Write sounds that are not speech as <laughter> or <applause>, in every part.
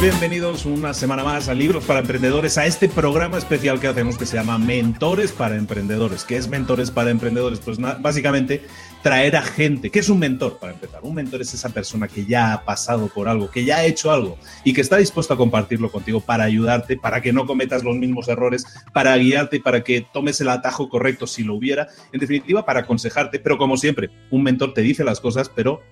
Bienvenidos una semana más a Libros para Emprendedores, a este programa especial que hacemos que se llama Mentores para Emprendedores. ¿Qué es Mentores para Emprendedores? Pues básicamente traer a gente. ¿Qué es un mentor para empezar? Un mentor es esa persona que ya ha pasado por algo, que ya ha hecho algo y que está dispuesto a compartirlo contigo para ayudarte, para que no cometas los mismos errores, para guiarte, para que tomes el atajo correcto si lo hubiera. En definitiva, para aconsejarte. Pero como siempre, un mentor te dice las cosas, pero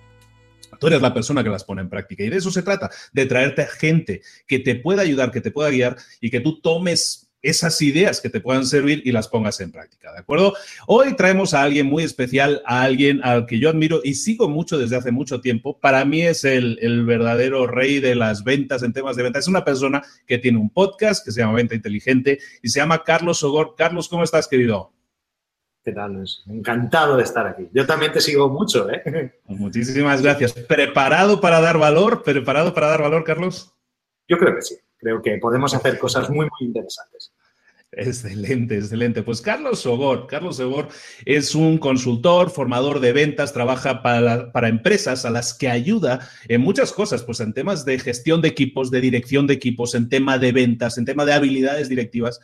Tú eres la persona que las pone en práctica. Y de eso se trata, de traerte gente que te pueda ayudar, que te pueda guiar y que tú tomes esas ideas que te puedan servir y las pongas en práctica, ¿de acuerdo? Hoy traemos a alguien muy especial, a alguien al que yo admiro y sigo mucho desde hace mucho tiempo. Para mí es el, el verdadero rey de las ventas en temas de ventas. Es una persona que tiene un podcast que se llama Venta Inteligente y se llama Carlos Sogor. Carlos, ¿cómo estás, querido? ¿Qué tal? Encantado de estar aquí. Yo también te sigo mucho, ¿eh? <laughs> Muchísimas gracias. ¿Preparado para dar valor? ¿Preparado para dar valor, Carlos? Yo creo que sí. Creo que podemos hacer cosas muy, muy interesantes. Excelente, excelente. Pues Carlos Sogor, Carlos Sogor es un consultor, formador de ventas, trabaja para, para, empresas a las que ayuda en muchas cosas, pues en temas de gestión de equipos, de dirección de equipos, en tema de ventas, en tema de habilidades directivas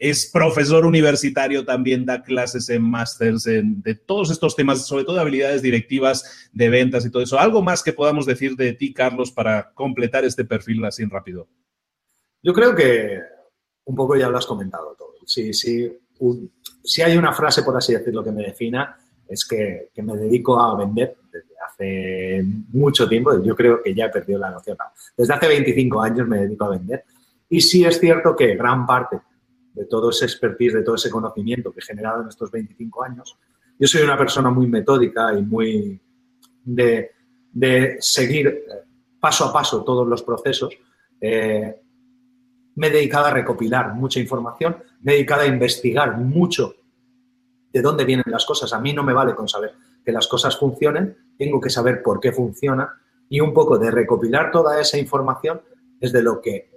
es profesor universitario, también da clases en másters de todos estos temas, sobre todo de habilidades directivas, de ventas y todo eso. ¿Algo más que podamos decir de ti, Carlos, para completar este perfil así rápido? Yo creo que un poco ya lo has comentado todo. Si, si, si hay una frase, por así decirlo, que me defina, es que, que me dedico a vender desde hace mucho tiempo. Yo creo que ya he perdido la noción. Desde hace 25 años me dedico a vender. Y sí es cierto que gran parte de todo ese expertise, de todo ese conocimiento que he generado en estos 25 años. Yo soy una persona muy metódica y muy de, seguir eh, paso a paso todos los procesos. Eh, me he dedicado a recopilar mucha información, me he dedicado a investigar mucho de dónde vienen las cosas. A mí no me vale con saber que las cosas funcionen, tengo que saber por qué funcionan y un poco de recopilar toda esa información es de lo que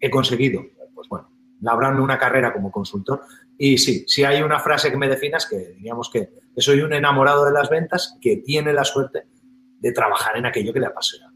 he conseguido, pues bueno, labrando una carrera como consultor. Y sí, si hay una frase que me definas, que diríamos que, soy un enamorado de las ventas que tiene la suerte de trabajar en aquello que le apasiona.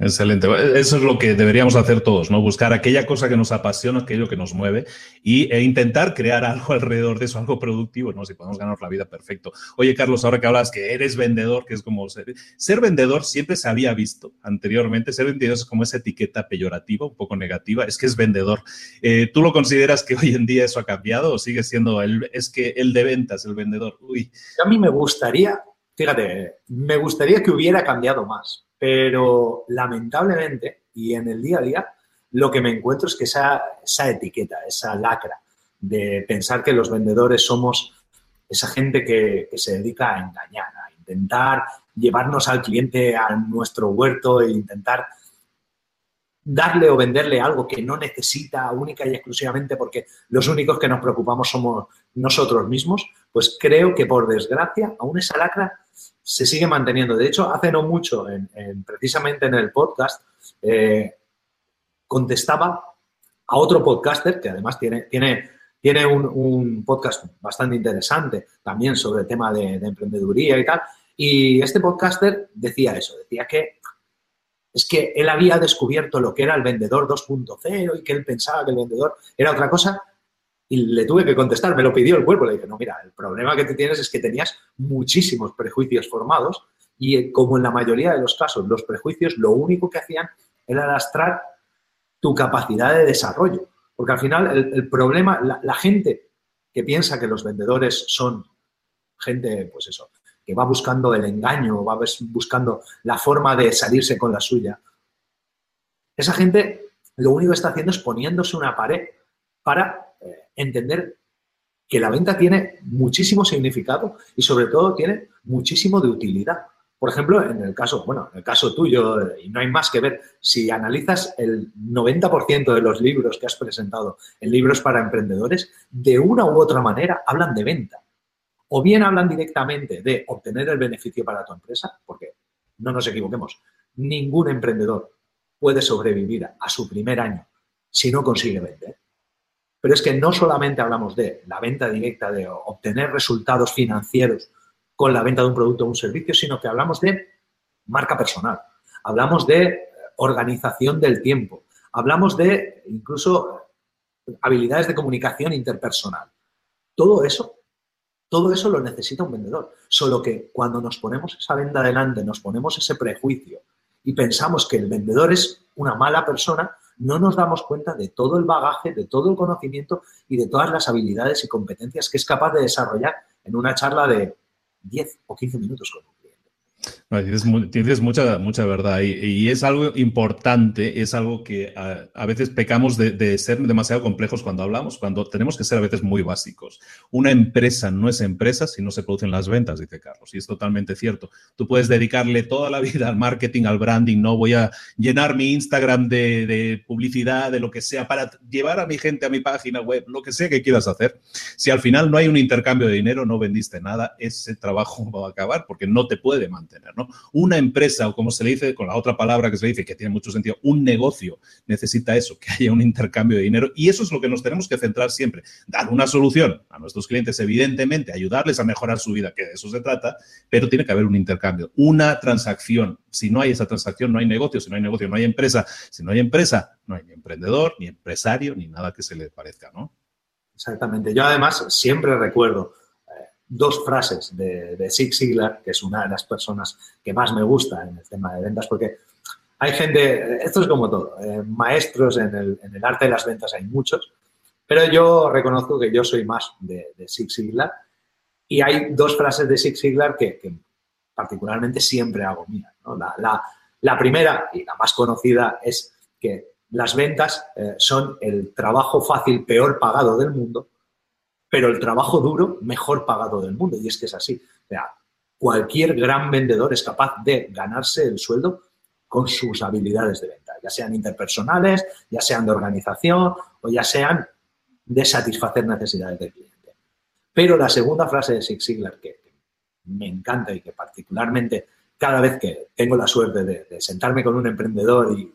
Excelente. Eso es lo que deberíamos hacer todos, ¿no? Buscar aquella cosa que nos apasiona, aquello que nos mueve y, e intentar crear algo <laughs> alrededor de eso, algo productivo, ¿no? Si podemos ganar la vida, perfecto. Oye, Carlos, ahora que hablas que eres vendedor, que es como ser, vendedor siempre se había visto anteriormente. Ser vendedor es como esa etiqueta peyorativa, un poco negativa, es que es vendedor. Eh, ¿Tú lo consideras que <laughs> hoy en día eso ha cambiado o sigue siendo el, es que el de ventas, el vendedor? Uy. A mí me gustaría fíjate, me gustaría que hubiera cambiado más, pero lamentablemente y en el día a día lo que me encuentro es que esa, esa etiqueta, esa lacra de pensar que los vendedores somos esa gente que, que se dedica a engañar, a intentar llevarnos al cliente a nuestro huerto e intentar darle o venderle algo que no necesita única y exclusivamente porque los únicos que nos preocupamos somos nosotros mismos, pues creo que por desgracia aún esa lacra se sigue manteniendo. De hecho, hace no mucho, en, precisamente en el podcast, eh, contestaba a otro podcaster que además tiene, tiene, tiene un, podcast bastante interesante también sobre el tema de, de emprendeduría y tal. Y este podcaster decía eso, decía que es que él había descubierto lo que era el vendedor 2.0 y que él pensaba que el vendedor era otra cosa. Y le tuve que contestar, me lo pidió el cuerpo. Le dije, no, mira, el problema que tú tienes es que tenías muchísimos prejuicios formados y eh, como en la mayoría de los casos, los prejuicios lo único que hacían era arrastrar tu capacidad de desarrollo. Porque al final el, problema, la gente que piensa que los vendedores son gente, pues eso, que va buscando el engaño, va buscando la forma de salirse con la suya. Esa gente lo único que está haciendo es poniéndose una pared para eh, entender que la venta tiene muchísimo significado y sobre todo tiene muchísimo de utilidad. Por ejemplo, en el caso, bueno, en el caso tuyo, y no hay más que ver, si analizas el 90% de los libros que has presentado en libros para emprendedores, de una u otra manera hablan de venta o bien hablan directamente de obtener el beneficio para tu empresa, porque no nos equivoquemos, ningún emprendedor puede sobrevivir a su primer año si no consigue vender. Pero es que no solamente hablamos de la venta directa, de obtener resultados financieros con la venta de un producto o un servicio, sino que hablamos de marca personal, hablamos de organización del tiempo, hablamos de incluso habilidades de comunicación interpersonal. Todo eso todo eso lo necesita un vendedor. Solo que cuando nos ponemos esa venda delante, nos ponemos ese prejuicio y pensamos que el vendedor es una mala persona, no nos damos cuenta de todo el bagaje, de todo el conocimiento y de todas las habilidades y competencias que es capaz de desarrollar en una charla de 10 o 15 minutos con tienes, mucha, mucha verdad y, es algo importante, es algo que a, veces pecamos de, ser demasiado complejos cuando hablamos, cuando tenemos que ser a veces muy básicos. Una empresa no es empresa si no se producen las ventas, dice Carlos, y es totalmente cierto. Tú puedes dedicarle toda la vida al marketing, al branding, no voy a llenar mi Instagram de, de publicidad, de lo que sea, para llevar a mi gente a mi página web, lo que sea que quieras hacer. Si al final no hay un intercambio de dinero, no vendiste nada, ese trabajo <laughs> va a acabar porque no te puede mantener. Una empresa, o como se le dice con la otra palabra que se dice, que tiene mucho sentido, un negocio necesita eso, que haya un intercambio de dinero. Y eso es lo que nos tenemos que centrar siempre. Dar una solución a nuestros clientes, evidentemente, ayudarles a mejorar su vida, que de eso se trata, pero tiene que haber un intercambio, una transacción. Si no hay esa transacción, no hay negocio. Si no hay negocio, no hay empresa. Si no hay empresa, no hay ni emprendedor, ni empresario, ni nada que se le parezca, ¿no? Exactamente. Yo además siempre recuerdo dos frases de, de Zig Ziglar, que es una de las personas que más me gusta en el tema de ventas, porque hay gente, esto es como todo, eh, maestros en el, en el, arte de las ventas hay muchos, pero yo reconozco que yo soy más de, de Zig Ziglar y hay dos frases de Zig Ziglar que, particularmente siempre hago mía. La, la, la, primera y la más conocida es que las ventas eh, son el trabajo fácil peor pagado del mundo pero el trabajo duro mejor pagado del mundo. Y es que es así. Sea, cualquier gran vendedor es capaz de ganarse el sueldo con sus habilidades de venta, ya sean interpersonales, ya sean de organización o ya sean de satisfacer necesidades del cliente. Pero la segunda frase de Zig Ziglar que me encanta y que particularmente cada vez que tengo la suerte de, de sentarme con un emprendedor y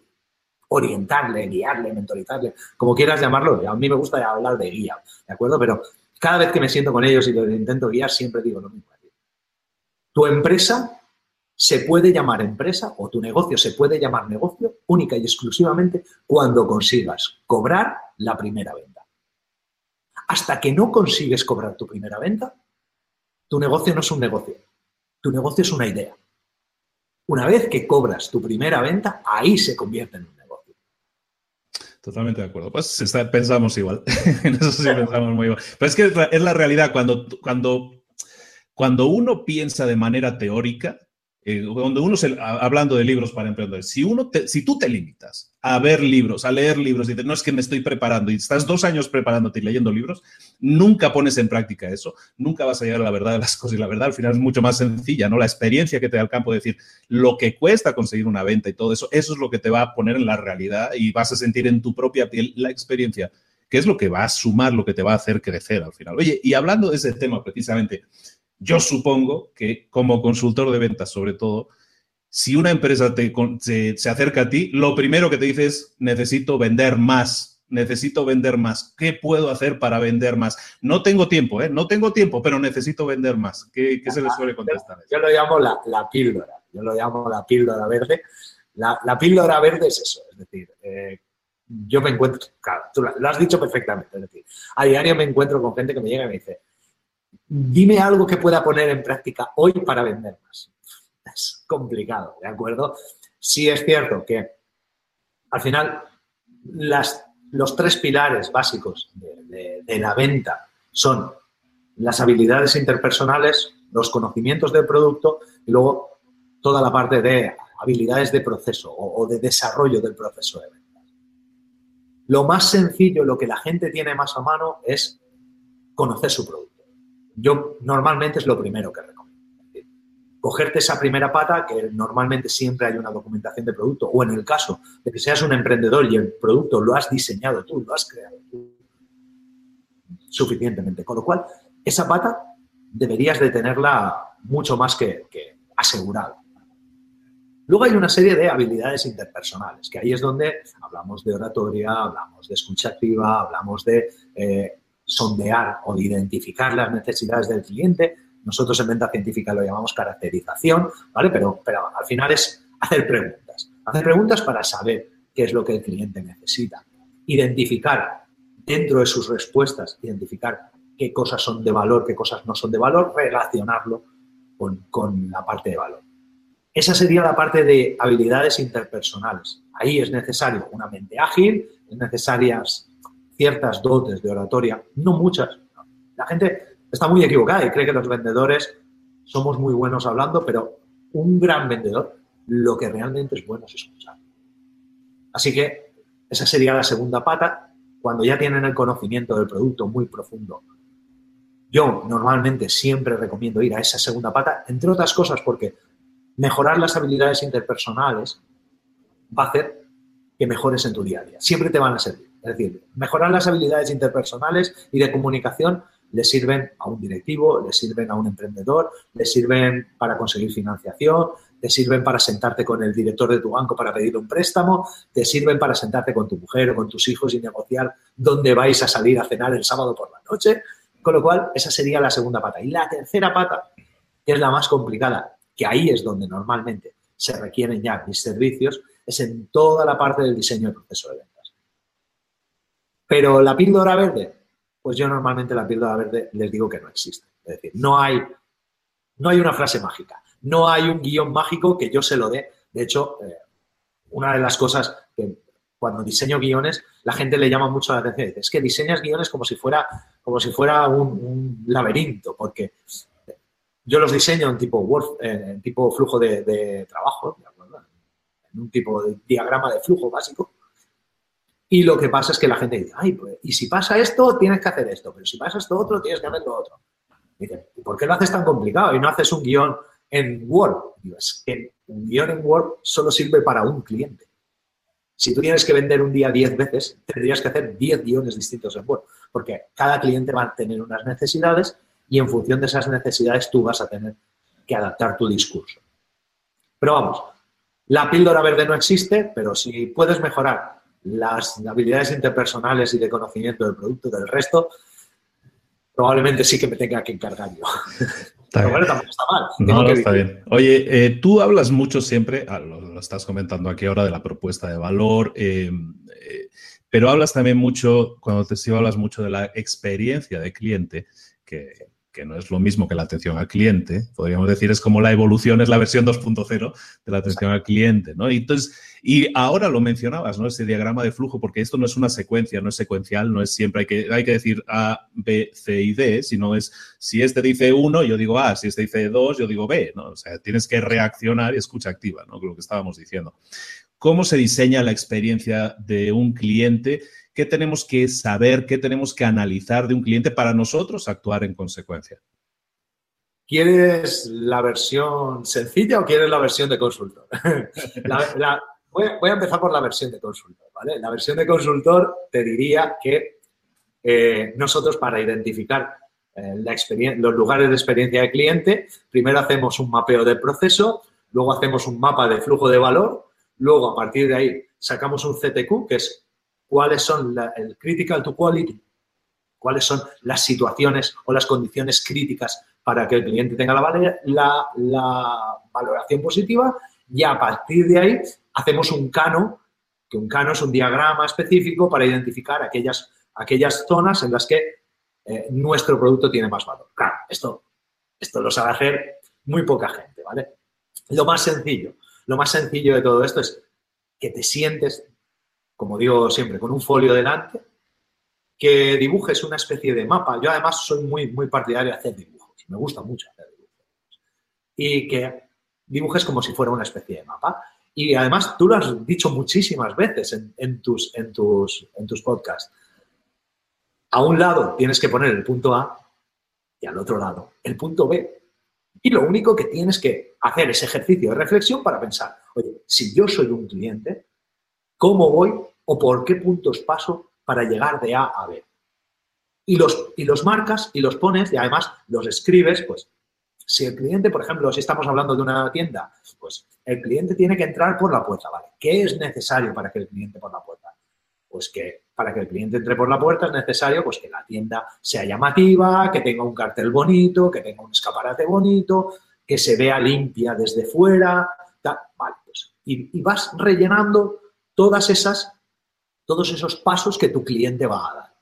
orientarle, guiarle, mentorizarle, como quieras llamarlo, a mí me gusta hablar de guía, ¿de acuerdo? Pero cada vez que me siento con ellos y los intento guiar, siempre digo lo mismo. Tu empresa se puede llamar empresa o tu negocio se puede llamar negocio única y exclusivamente cuando consigas cobrar la primera venta. Hasta que no consigues cobrar tu primera venta, tu negocio no es un negocio. Tu negocio es una idea. Una vez que cobras tu primera venta, ahí se convierte en un Totalmente de acuerdo. Pues pensamos igual. <laughs> en eso sí pensamos muy igual. Pero es que es la, realidad. Cuando, cuando cuando uno piensa de manera teórica, eh, cuando uno, se, hablando de libros para emprendedores, si, uno si tú te limitas a ver libros, a leer libros, y dices, no es que me estoy preparando y estás dos años preparándote y leyendo libros, nunca pones en práctica eso, nunca vas a llegar a la verdad de las <laughs> cosas y la verdad al final es mucho más sencilla, ¿no? La experiencia que te da el campo de decir lo que cuesta conseguir una venta y todo eso, eso es lo que te va a poner en la realidad y vas a sentir en tu propia piel la experiencia, que es lo que va a sumar, lo que te va a hacer crecer al final. Oye, y hablando de ese tema precisamente, yo supongo que como consultor de ventas, sobre todo, si una empresa te, se, acerca a ti, lo primero que te dice es, necesito vender más, necesito vender más. ¿Qué puedo hacer para vender más? No tengo tiempo, ¿eh? No tengo tiempo, pero necesito vender más. ¿Qué, se le suele contestar? Yo, lo llamo la, píldora, yo lo llamo la píldora verde. La, píldora verde es eso, es decir, eh, yo me encuentro, claro, tú lo has dicho perfectamente, es decir, a diario me encuentro con gente que me llega y me dice, dime algo que pueda poner en práctica hoy para vender más. Es complicado, ¿de acuerdo? Sí es cierto que al final las, los tres pilares básicos de, la venta son las habilidades interpersonales, los conocimientos del producto y luego toda la parte de habilidades de proceso o, o de desarrollo del proceso de venta. Lo más sencillo, lo que la gente tiene más a mano es conocer su producto yo normalmente es lo primero que recomiendo. Cogerte esa primera pata, que normalmente siempre hay una documentación de producto, o en el caso de que seas un emprendedor y el producto lo has diseñado tú, lo has creado tú suficientemente. Con lo cual, esa pata deberías de tenerla mucho más que, asegurada. Luego hay una serie de habilidades interpersonales, que ahí es donde hablamos de oratoria, hablamos de escucha activa, hablamos de eh, sondear o de identificar las necesidades del cliente. Nosotros en venta científica lo llamamos caracterización, ¿vale? Pero, pero al final es hacer preguntas. Hacer preguntas para saber qué es lo que el cliente necesita. Identificar dentro de sus respuestas, identificar qué cosas son de valor, qué cosas no son de valor, relacionarlo con, con la parte de valor. Esa sería la parte de habilidades interpersonales. Ahí es necesario una mente ágil, es necesarias ciertas dotes de oratoria, no muchas. La gente está muy equivocada y cree que los vendedores somos muy buenos hablando, pero un gran vendedor lo que realmente es bueno es escuchar. Así que esa sería la segunda pata. Cuando ya tienen el conocimiento del producto muy profundo, yo normalmente siempre recomiendo ir a esa segunda pata, entre otras cosas porque mejorar las habilidades interpersonales va a hacer que mejores en tu día a día. Siempre te van a servir. Es decir, mejorar las habilidades interpersonales y de comunicación le sirven a un directivo, le sirven a un emprendedor, le sirven para conseguir financiación, te sirven para sentarte con el director de tu banco para pedir un préstamo, te sirven para sentarte con tu mujer o con tus hijos y negociar dónde vais a salir a cenar el sábado por la noche. Con lo cual, esa sería la segunda pata. Y la tercera pata, que es la más complicada, que ahí es donde normalmente se requieren ya mis servicios, es en toda la parte del diseño del proceso de venta. Pero la píldora verde, pues yo normalmente la píldora verde les digo que no existe. Es decir, no hay, no hay una frase mágica, no hay un guion mágico que yo se lo dé. De hecho, eh, una de las cosas que cuando diseño guiones, la gente le llama mucho la atención. Dice, es que diseñas guiones como si fuera, como si fuera un, laberinto, porque yo los diseño en tipo Word, en tipo flujo de, de trabajo, en un tipo de diagrama de flujo básico, y lo que pasa es que la gente dice, ay, pues, y si pasa esto, tienes que hacer esto, pero si pasa esto otro, tienes que hacer lo otro. Dice, ¿y por qué lo haces tan complicado y no haces un guion en Word? Digo, es que un guion en Word solo sirve para un cliente. Si tú tienes que vender un día 10 veces, tendrías que hacer 10 guiones distintos en Word, porque cada cliente va a tener unas necesidades y en función de esas necesidades tú vas a tener que adaptar tu discurso. Pero vamos, la píldora verde no existe, pero si puedes mejorar las habilidades interpersonales y de conocimiento del producto del resto, probablemente sí que me tenga que encargar yo. <laughs> Pero bueno, tampoco está mal. No, está bien. Oye, eh, tú hablas mucho siempre, ah, lo, estás comentando aquí ahora, de la propuesta de valor, eh, eh, pero hablas también mucho, cuando te sigo, hablas mucho de la experiencia de cliente, que, que no es lo mismo que la atención al cliente, podríamos decir, es como la evolución, es la versión 2.0 de la atención al cliente, ¿no? Y entonces, y ahora lo mencionabas, ¿no? Ese diagrama de flujo, porque esto no es una secuencia, no es secuencial, no es siempre, hay que, hay que decir A, B, C y D, sino es, si este dice 1, yo digo A, si este dice 2, yo digo B, ¿no? O sea, tienes que reaccionar y escucha activa, ¿no? Lo que estábamos diciendo. ¿Cómo se diseña la experiencia de un cliente? ¿Qué tenemos que saber, qué tenemos que analizar de un cliente para nosotros actuar en consecuencia? ¿Quieres la versión sencilla o quieres la versión de consultor? <laughs> voy, a empezar por la versión de consultor. ¿vale? La versión de consultor te diría que eh, nosotros para identificar eh, los lugares de experiencia de cliente, primero hacemos un mapeo del proceso, luego hacemos un mapa de flujo de valor, luego a partir de ahí sacamos un CTQ, que es cuáles son el critical to quality, cuáles son las situaciones o las condiciones críticas para que el cliente tenga la, la, valoración positiva y a partir de ahí hacemos un cano, que un cano es un diagrama específico para identificar aquellas, aquellas zonas en las que eh, nuestro producto tiene más valor. Claro, esto, esto lo sabe hacer muy poca gente, ¿vale? Lo más sencillo, lo más sencillo de todo esto es que te sientes como digo siempre, con un folio delante, que dibujes una especie de mapa. Yo además soy muy, muy partidario de hacer dibujos, me gusta mucho hacer dibujos. Y que dibujes como si fuera una especie de mapa. Y además tú lo has dicho muchísimas veces en, tus, en, tus, en tus podcasts. A un lado tienes que poner el punto A y al otro lado el punto B. Y lo único que tienes que hacer es ejercicio de reflexión para pensar, oye, si yo soy un cliente, cómo voy o por qué puntos paso para llegar de A a B. Y los, y los marcas y los pones y además los escribes, pues si el cliente, por ejemplo, si estamos hablando de una tienda, pues el cliente tiene que entrar por la puerta, ¿vale? ¿Qué es necesario para que el cliente por la puerta? Pues que para que el cliente entre por la puerta es necesario pues que la tienda sea llamativa, que tenga un cartel bonito, que tenga un escaparate bonito, que se vea limpia desde fuera, vale, pues y, vas rellenando todas esas, todos esos pasos que tu cliente va a dar.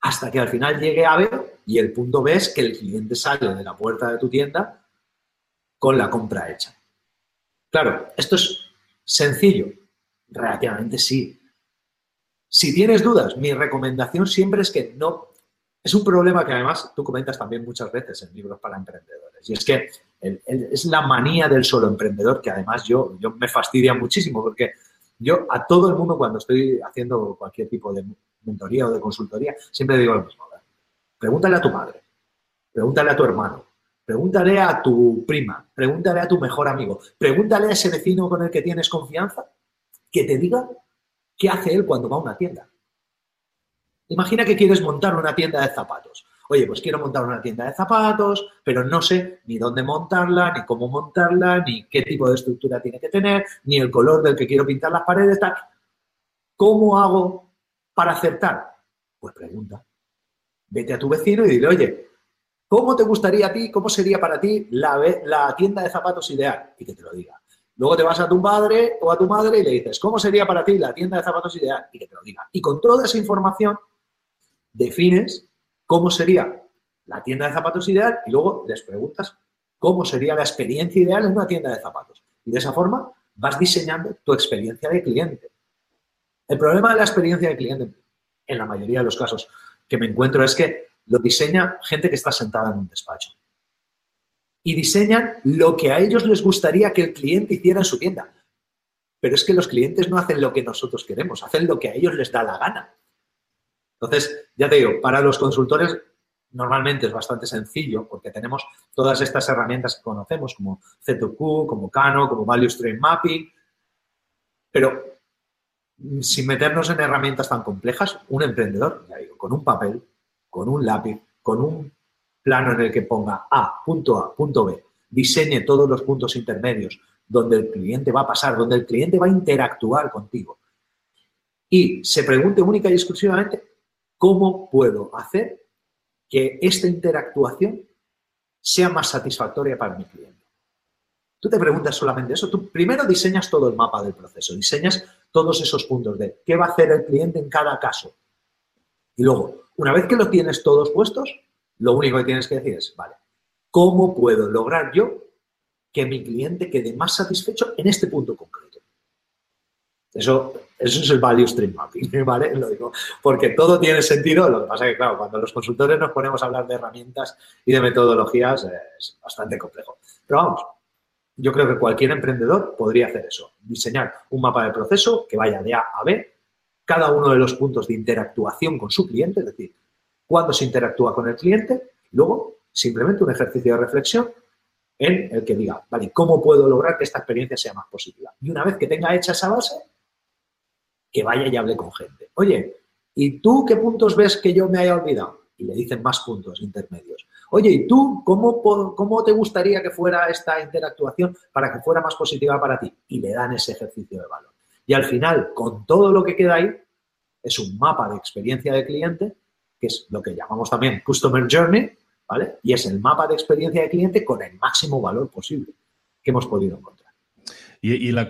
Hasta que al final llegue a B y el punto B es que el cliente sale de la puerta de tu tienda con la compra hecha. Claro, esto es sencillo. Relativamente sí. Si tienes dudas, mi recomendación siempre es que no... Es un problema que además tú comentas también muchas veces en libros para emprendedores. Y es que es la manía del solo emprendedor que además yo, yo me fastidia muchísimo porque yo a todo el mundo cuando estoy haciendo cualquier tipo de mentoría o de consultoría, siempre digo lo mismo. Pregúntale a tu madre, pregúntale a tu hermano, pregúntale a tu prima, pregúntale a tu mejor amigo, pregúntale a ese vecino con el que tienes confianza que te diga qué hace él cuando va a una tienda. Imagina que quieres montar una tienda de zapatos oye, pues quiero montar una tienda de zapatos, pero no sé ni dónde montarla, ni cómo montarla, ni qué tipo de estructura tiene que tener, ni el color del que quiero pintar las paredes, tal. ¿Cómo hago para acertar? Pues pregunta. Vete a tu vecino y dile, oye, ¿cómo te gustaría a ti, cómo sería para ti la, la tienda de zapatos ideal? Y que te lo diga. Luego te vas a tu padre o a tu madre y le dices, ¿cómo sería para ti la tienda de zapatos ideal? Y que te lo diga. Y con toda esa información defines cómo sería la tienda de zapatos ideal y luego les preguntas cómo sería la experiencia ideal en una tienda de zapatos. Y de esa forma vas diseñando tu experiencia de cliente. El problema de la experiencia de cliente, en la mayoría de los casos que me encuentro, es que lo diseña gente que está sentada en un despacho. Y diseñan lo que a ellos les gustaría que el cliente hiciera en su tienda. Pero es que los clientes no hacen lo que nosotros queremos, hacen lo que a ellos les da la gana. Entonces, ya te digo, para los consultores normalmente es bastante sencillo porque tenemos todas estas herramientas que conocemos como Z2Q, como Cano, como Value Stream Mapping, pero sin meternos en herramientas tan complejas, un emprendedor, ya digo, con un papel, con un lápiz, con un plano en el que ponga A, punto A, punto B, diseñe todos los puntos intermedios donde el cliente va a pasar, donde el cliente va a interactuar contigo y se pregunte única y exclusivamente ¿Cómo puedo hacer que esta interactuación sea más satisfactoria para mi cliente? Tú te preguntas solamente eso. Tú primero diseñas todo el mapa del proceso, diseñas todos esos puntos de qué va a hacer el cliente en cada caso. Y luego, una vez que lo tienes todos puestos, lo único que tienes que decir es, vale, ¿cómo puedo lograr yo que mi cliente quede más satisfecho en este punto concreto? Eso, eso es el value stream mapping, <laughs> ¿vale? Lo digo, porque todo tiene sentido. Lo que pasa es que, claro, cuando los consultores nos ponemos a hablar de herramientas y de metodologías, es bastante complejo. Pero vamos, yo creo que cualquier emprendedor podría hacer eso. Diseñar un mapa de proceso que vaya de A a B, cada uno de los puntos de interactuación con su cliente, es decir, cuándo se interactúa con el cliente, luego simplemente un ejercicio de reflexión en el que diga, vale, ¿cómo puedo lograr que esta experiencia sea más positiva? Y una vez que tenga hecha esa base, que vaya y hable con gente. Oye, ¿y tú qué puntos ves que yo me haya olvidado? Y le dicen más puntos intermedios. Oye, ¿y tú cómo, cómo te gustaría que fuera esta interactuación para que fuera más positiva para ti? Y le dan ese ejercicio de valor. Y al final, con todo lo que queda ahí, es un mapa de experiencia de cliente, que es lo que llamamos también Customer Journey, ¿vale? Y es el mapa de experiencia de cliente con el máximo valor posible que hemos podido encontrar. Y, la,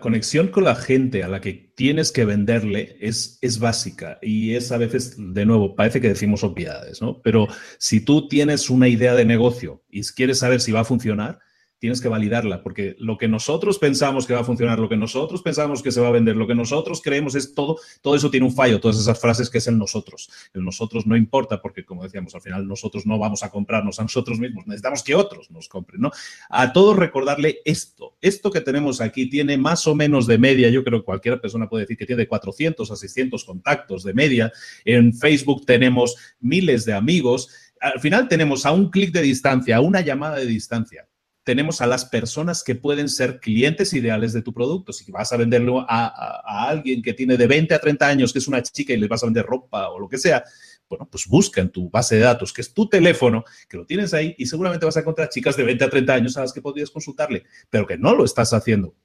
conexión con la gente a la que tienes que venderle es, es básica y es a veces, de nuevo, parece que decimos obviedades, ¿no? Pero si tú tienes una idea de negocio y quieres saber si va a funcionar, tienes que validarla, porque lo que nosotros pensamos que va a funcionar, lo que nosotros pensamos que se va a vender, lo que nosotros creemos es todo, todo eso tiene un fallo, todas esas frases que es el nosotros. El nosotros no importa porque, como decíamos, al final nosotros no vamos a comprarnos a nosotros mismos, necesitamos que otros nos compren, ¿no? A todos recordarle esto, esto que tenemos aquí tiene más o menos de media, yo creo que cualquier persona puede decir que tiene 400 a 600 contactos de media, en Facebook tenemos miles de amigos, al final tenemos a un clic de distancia, a una llamada de distancia tenemos a las personas que pueden ser clientes ideales de tu producto. Si vas a venderlo a, alguien que tiene de 20 a 30 años, que es una chica y le vas a vender ropa o lo que sea, bueno, pues busca en tu base de datos, que es tu teléfono, que lo tienes ahí y seguramente vas a encontrar chicas de 20 a 30 años a las que podrías consultarle, pero que no lo estás haciendo.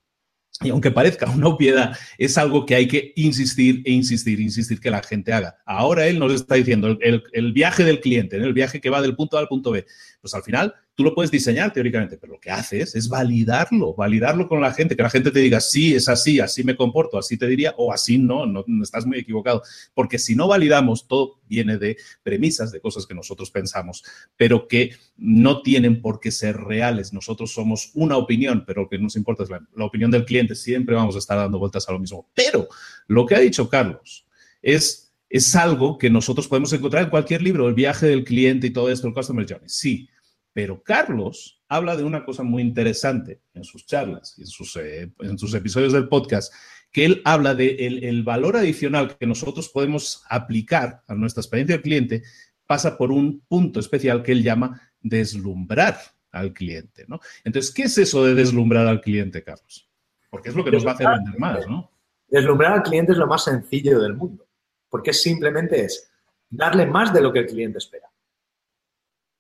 Y aunque parezca una obviedad, es algo que hay que insistir e insistir, insistir que la gente haga. Ahora él nos está diciendo el, el viaje del cliente, el viaje que va del punto A al punto B. Pues al final Tú lo puedes diseñar teóricamente, pero lo que haces es validarlo, validarlo con la gente, que la gente te diga, sí, es así, así me comporto, así te diría, o así no, no, estás muy equivocado. Porque si no validamos, todo viene de premisas, de cosas que nosotros pensamos, pero que no tienen por qué ser reales. Nosotros somos una opinión, pero lo que nos importa es la, la opinión del cliente. Siempre vamos a estar dando vueltas a lo mismo. Pero lo que ha dicho Carlos es es algo que nosotros podemos encontrar en cualquier libro, el viaje del cliente y todo esto, el Customer Journey. Sí, pero Carlos habla de una cosa muy interesante en sus charlas y en sus, eh, en sus episodios del podcast, que él habla de el, valor adicional que nosotros podemos aplicar a nuestra experiencia del cliente pasa por un punto especial que él llama deslumbrar al cliente, ¿no? Entonces, ¿qué es eso de deslumbrar al cliente, Carlos? Porque es lo que nos va a hacer vender más, ¿no? Deslumbrar al cliente es lo más sencillo del mundo, porque simplemente es darle más de lo que el cliente espera.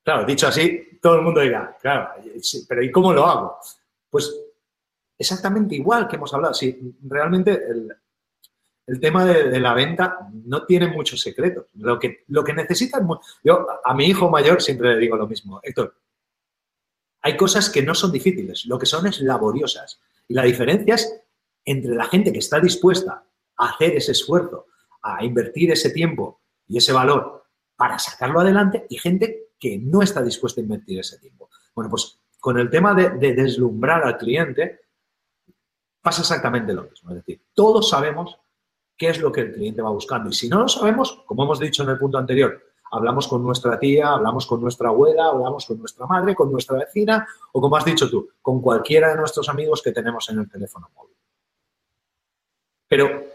Claro, dicho así, todo el mundo dirá, claro, pero ¿y cómo lo hago? Pues exactamente igual que hemos hablado. Sí, realmente el, tema de, la venta no tiene muchos secretos. Lo que, lo que necesitan, yo a mi hijo mayor siempre le digo lo mismo, Héctor, hay cosas que no son difíciles, lo que son es laboriosas. Y la diferencia es entre la gente que está dispuesta a hacer ese esfuerzo, a invertir ese tiempo y ese valor para sacarlo adelante y gente que no está dispuesta a invertir ese tiempo. Bueno, pues con el tema de, deslumbrar al cliente pasa exactamente lo mismo. Es decir, todos sabemos qué es lo que el cliente va buscando. Y si no lo sabemos, como hemos dicho en el punto anterior, hablamos con nuestra tía, hablamos con nuestra abuela, hablamos con nuestra madre, con nuestra vecina o como has dicho tú, con cualquiera de nuestros amigos que tenemos en el teléfono móvil. Pero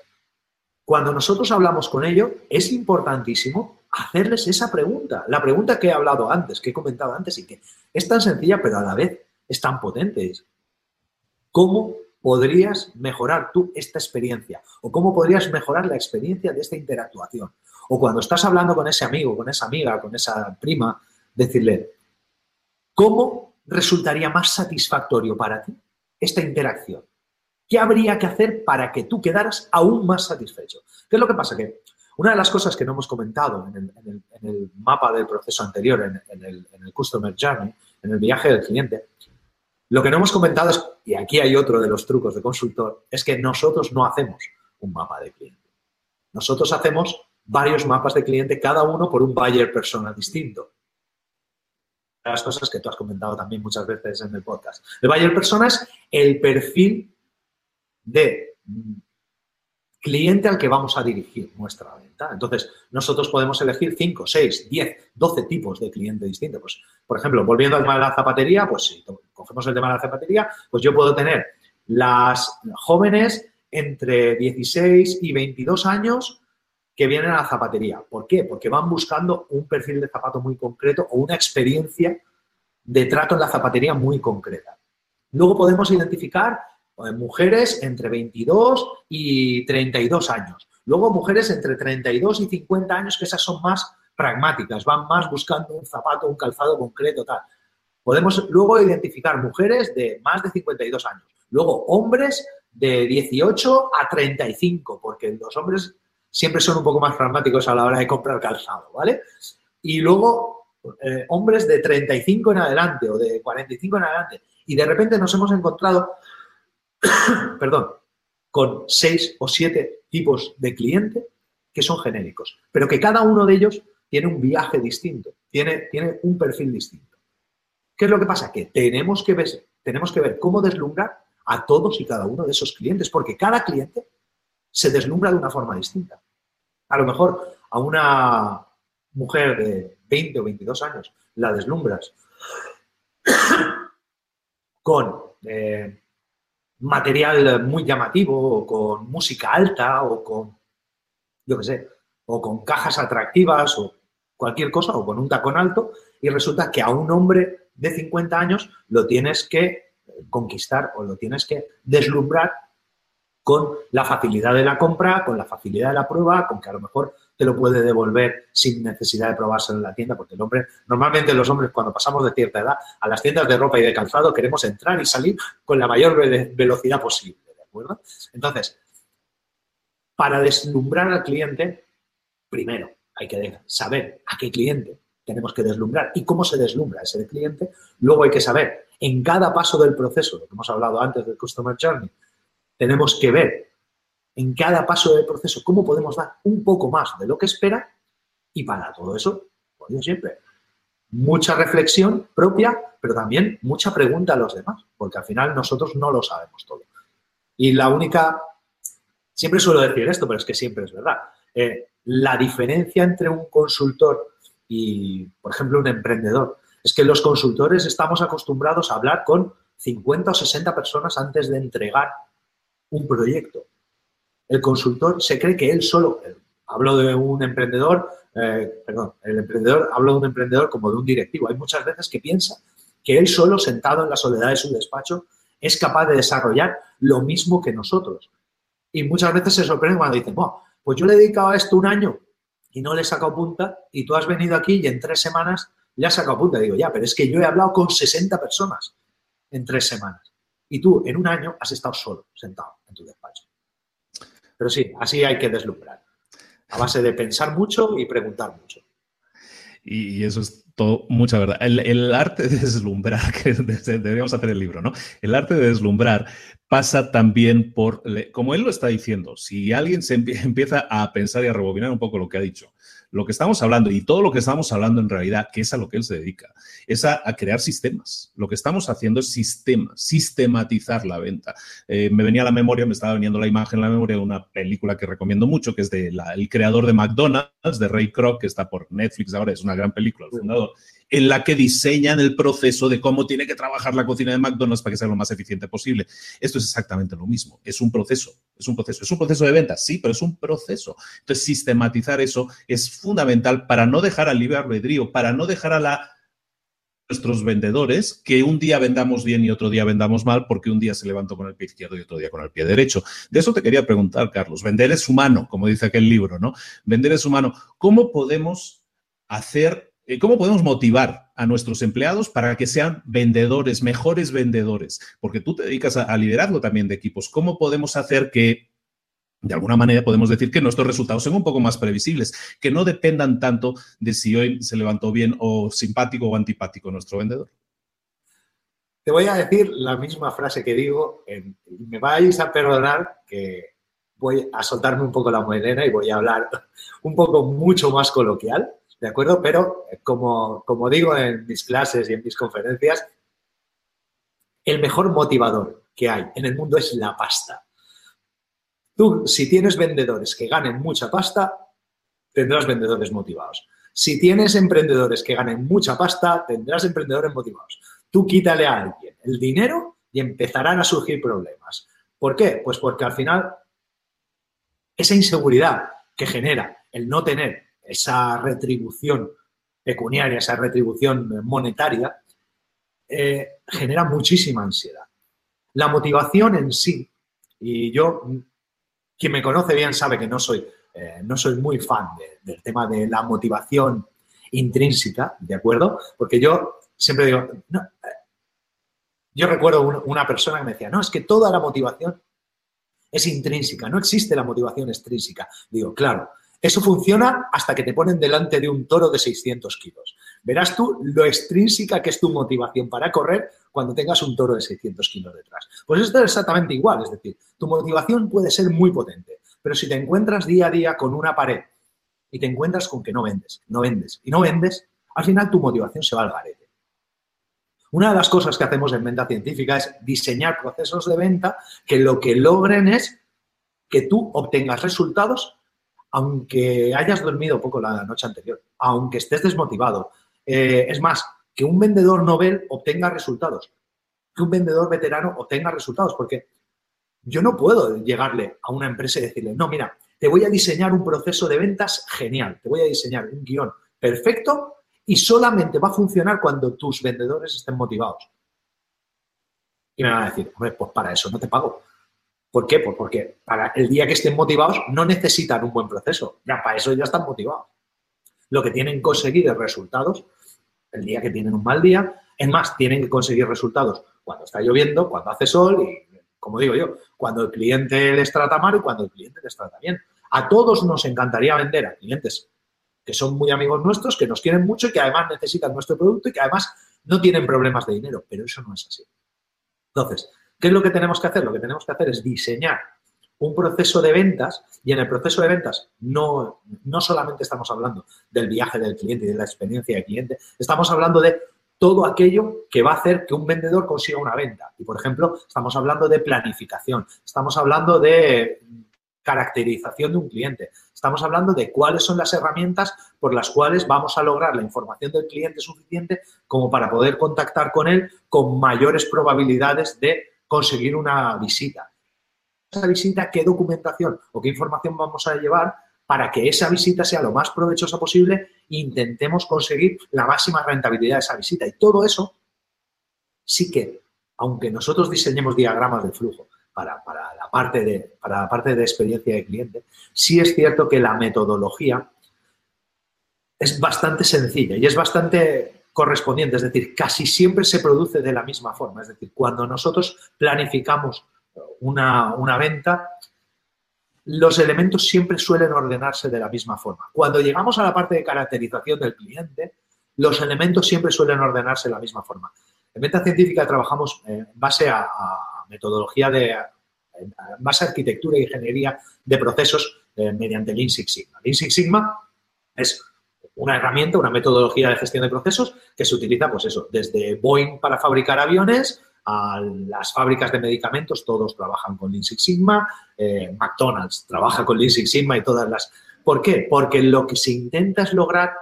cuando nosotros hablamos con ellos, es importantísimo hacerles esa pregunta, la pregunta que he hablado antes, que he comentado antes y que es tan sencilla, pero a la vez es tan potente. ¿Cómo podrías mejorar tú esta experiencia? ¿O cómo podrías mejorar la experiencia de esta interactuación? O cuando estás hablando con ese amigo, con esa amiga, con esa prima, decirle, ¿cómo resultaría más satisfactorio para ti esta interacción? ¿Qué habría que hacer para que tú quedaras aún más satisfecho? ¿Qué es lo que pasa? Que una de las cosas que no hemos comentado en el, mapa del proceso anterior, en, el, Customer Journey, en el viaje del cliente, lo que no hemos comentado es, y aquí hay otro de los trucos de consultor, es que nosotros no hacemos un mapa de cliente. Nosotros hacemos varios mapas de cliente, cada uno por un buyer persona distinto. las cosas que tú has comentado también muchas veces en el podcast. El buyer persona es el perfil de cliente al que vamos a dirigir nuestra venta. Entonces, nosotros podemos elegir 5, 6, 10, 12 tipos de cliente distintos. Pues, por ejemplo, volviendo al tema de la zapatería, pues si cogemos el tema de la zapatería, pues yo puedo tener las jóvenes entre 16 y 22 años que vienen a la zapatería. ¿Por qué? Porque van buscando un perfil de zapato muy concreto o una experiencia de trato en la zapatería muy concreta. Luego podemos identificar mujeres entre 22 y 32 años. Luego mujeres entre 32 y 50 años, que esas son más pragmáticas, van más buscando un zapato, un calzado concreto, tal. Podemos luego identificar mujeres de más de 52 años. Luego hombres de 18 a 35, porque los hombres siempre son un poco más pragmáticos a la hora de comprar calzado, ¿vale? Y luego eh, hombres de 35 en adelante o de 45 en adelante. Y de repente nos hemos encontrado, <coughs> perdón, con seis o siete tipos de cliente que son genéricos, pero que cada uno de ellos tiene un viaje distinto, tiene, tiene un perfil distinto. ¿Qué es lo que pasa? Que tenemos que ver, tenemos que ver cómo deslumbrar a todos y cada uno de esos clientes, porque cada cliente se deslumbra de una forma distinta. A lo mejor a una mujer de 20 o 22 años la deslumbras <coughs> con eh, material muy llamativo o con música alta o con, yo qué sé, o con cajas atractivas o cualquier cosa o con un tacón alto y resulta que a un hombre de 50 años lo tienes que conquistar o lo tienes que deslumbrar con la facilidad de la compra, con la facilidad de la prueba, con que a lo mejor te lo puede devolver sin necesidad de probárselo en la tienda, porque el hombre, normalmente los hombres cuando pasamos de cierta edad a las tiendas de ropa y de calzado queremos entrar y salir con la mayor velocidad posible, ¿de acuerdo? Entonces, para deslumbrar al cliente, primero hay que saber a qué cliente tenemos que deslumbrar y cómo se deslumbra ese cliente. Luego hay que saber en cada paso del proceso, lo que hemos hablado antes del Customer Journey, tenemos que ver en cada paso del proceso cómo podemos dar un poco más de lo que espera y para todo eso, por Dios siempre, mucha reflexión propia, pero también mucha pregunta a los demás, porque al final nosotros no lo sabemos todo. Y la única, siempre suelo decir esto, pero es que siempre es verdad, eh, la diferencia entre un consultor y, por ejemplo, un emprendedor, es que los consultores estamos acostumbrados a hablar con 50 o 60 personas antes de entregar un proyecto. El consultor se cree que él solo, hablo de un emprendedor, eh, perdón, el emprendedor, hablo de un emprendedor como de un directivo. Hay muchas veces que piensa que él solo, sentado en la soledad de su despacho, es capaz de desarrollar lo mismo que nosotros. Y muchas veces se sorprende cuando dicen, pues yo le he dedicado a esto un año y no le he sacado punta y tú has venido aquí y en tres semanas le has sacado punta. digo, ya, pero es que yo he hablado con 60 personas en tres semanas. Y tú en un año has estado solo, sentado en tu despacho. Pero sí, así hay que deslumbrar. A base de pensar mucho y preguntar mucho. Y, eso es todo, mucha verdad. El, arte de deslumbrar, <laughs> que deberíamos hacer el libro, ¿no? El arte de deslumbrar pasa también por, como él lo está diciendo, si alguien se <laughs> empieza a pensar y a rebobinar un poco lo que ha dicho, lo que estamos hablando y todo lo que estamos hablando en realidad, que es a lo que él se dedica, es a, crear sistemas. Lo que estamos haciendo es sistemas, sistematizar la venta. Eh, me venía a la memoria, me estaba viniendo la imagen a la memoria de una película que recomiendo mucho, que es de el creador de McDonald's, de Ray Kroc, que está por Netflix ahora, es una gran película, el fundador en la que diseñan el proceso de cómo tiene que trabajar la cocina de McDonald's para que sea lo más eficiente posible. Esto es exactamente lo mismo, es un proceso, es un proceso, es un proceso de venta, sí, pero es un proceso. Entonces, sistematizar eso es fundamental para no dejar al libre albedrío, para no dejar a nuestros vendedores que un día vendamos bien y otro día vendamos mal porque un día se levantó con el pie izquierdo y otro día con el pie derecho. De eso te quería preguntar, Carlos. Vender es humano, como dice aquel libro, ¿no? Vender es humano. ¿Cómo podemos hacer ¿Cómo podemos motivar a nuestros empleados para que sean vendedores, mejores vendedores? Porque tú te dedicas a, liderarlo también de equipos. ¿Cómo podemos hacer que, de alguna manera, podemos decir que nuestros resultados sean un poco más previsibles, que no dependan tanto de si hoy se levantó bien o simpático o antipático nuestro vendedor? Te voy a decir la misma frase que digo, me vais a perdonar que voy a soltarme un poco la moedera y voy a hablar <laughs> un poco mucho más coloquial ¿de acuerdo? Pero como, como digo en mis clases y en mis conferencias, el mejor motivador que hay en el mundo es la pasta. Tú, si tienes vendedores que ganen mucha pasta, tendrás vendedores motivados. Si tienes emprendedores que ganen mucha pasta, tendrás emprendedores motivados. Tú quítale a alguien el dinero y empezarán a surgir problemas. ¿Por qué? Pues porque al final esa inseguridad que genera el no tener esa retribución pecuniaria, esa retribución monetaria, eh, genera muchísima ansiedad. La motivación en sí, y yo, quien me conoce bien sabe que no soy, eh, no soy muy fan del tema de la motivación intrínseca, ¿de acuerdo? Porque yo siempre digo, eh, yo recuerdo una persona que me decía, no, es que toda la motivación es intrínseca, no existe la motivación extrínseca. Digo, claro, eso funciona hasta que te ponen delante de un toro de 600 kilos. Verás tú lo extrínseca que es tu motivación para correr cuando tengas un toro de 600 kilos detrás. Pues esto es exactamente igual, es decir, tu motivación puede ser muy potente, pero si te encuentras día a día con una pared y te encuentras con que no vendes, no vendes y no vendes, al final tu motivación se va al garete. Una de las cosas que hacemos en venta científica es diseñar procesos de venta que lo que logren es que tú obtengas resultados aunque hayas dormido poco la noche anterior, aunque estés desmotivado. Eh, es más, que un vendedor novel obtenga resultados, que un vendedor veterano obtenga resultados, porque yo no puedo llegarle a una empresa y decirle, no, mira, te voy a diseñar un proceso de ventas genial, te voy a diseñar un guion perfecto y solamente va a funcionar cuando tus vendedores estén motivados. Y me van a decir, hombre, pues para eso no te pago. ¿Por qué? Pues porque para el día que estén motivados no necesitan un buen proceso. Ya para eso ya están motivados. Lo que tienen que conseguir es resultados el día que tienen un mal día. Es más, tienen que conseguir resultados cuando está lloviendo, cuando hace sol y, como digo yo, cuando el cliente les trata mal y cuando el cliente les trata bien. A todos nos encantaría vender a clientes que son muy amigos nuestros, que nos quieren mucho y que además necesitan nuestro producto y que además no tienen problemas de dinero, pero eso no es así. Entonces, ¿Qué es lo que tenemos que hacer? Lo que tenemos que hacer es diseñar un proceso de ventas y en el proceso de ventas no, no solamente estamos hablando del viaje del cliente y de la experiencia del cliente, estamos hablando de todo aquello que va a hacer que un vendedor consiga una venta. Y, por ejemplo, estamos hablando de planificación, estamos hablando de caracterización de un cliente, estamos hablando de cuáles son las herramientas por las cuales vamos a lograr la información del cliente suficiente como para poder contactar con él con mayores probabilidades de conseguir una visita. Esa visita, ¿qué documentación o qué información vamos a llevar para que esa visita sea lo más provechosa posible e intentemos conseguir la máxima rentabilidad de esa visita? Y todo eso sí que, aunque nosotros diseñemos diagramas de flujo para, la, parte de, para la parte de experiencia de cliente, sí es cierto que la metodología es bastante sencilla y es bastante correspondiente, es decir, casi siempre se produce de la misma forma. Es decir, cuando nosotros planificamos una, venta, los elementos siempre suelen ordenarse de la misma forma. Cuando llegamos a la parte de caracterización del cliente, los elementos siempre suelen ordenarse de la misma forma. En venta científica trabajamos en base a, metodología de, base a arquitectura e ingeniería de procesos eh, mediante Lean Six Sigma. Lean Six Sigma es una herramienta, una metodología de gestión de procesos que se utiliza, pues eso, desde Boeing para fabricar aviones a las fábricas de medicamentos, todos trabajan con Lean Six Sigma, eh, McDonald's trabaja con Lean Six Sigma y todas las... ¿Por qué? Porque lo que se intenta es lograr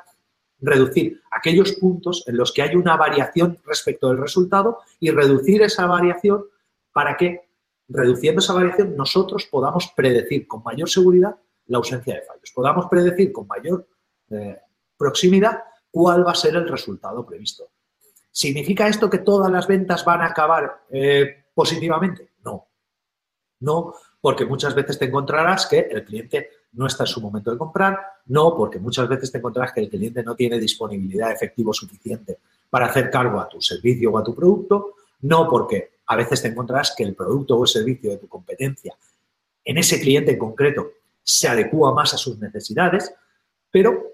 reducir aquellos puntos en los que hay una variación respecto del resultado y reducir esa variación para que, reduciendo esa variación, nosotros podamos predecir con mayor seguridad la ausencia de fallos, podamos predecir con mayor eh, proximidad, cuál va a ser el resultado previsto. ¿Significa esto que todas las ventas van a acabar eh, positivamente? No. No, porque muchas veces te encontrarás que el cliente no está en su momento de comprar, no, porque muchas veces te encontrarás que el cliente no tiene disponibilidad de efectivo suficiente para hacer cargo a tu servicio o a tu producto, no, porque a veces te encontrarás que el producto o el servicio de tu competencia en ese cliente en concreto se adecua más a sus necesidades, pero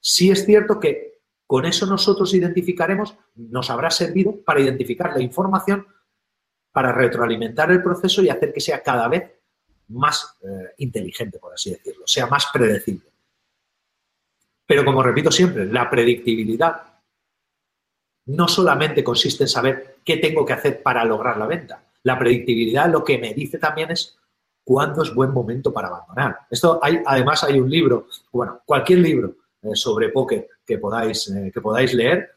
Sí es cierto que con eso nosotros identificaremos, nos habrá servido para identificar la información, para retroalimentar el proceso y hacer que sea cada vez más eh, inteligente, por así decirlo, sea más predecible. Pero como repito siempre, la predictibilidad no solamente consiste en saber qué tengo que hacer para lograr la venta. La predictibilidad lo que me dice también es cuándo es buen momento para abandonar. Esto hay, además hay un libro, bueno, cualquier libro sobre póker que podáis, eh, que podáis leer,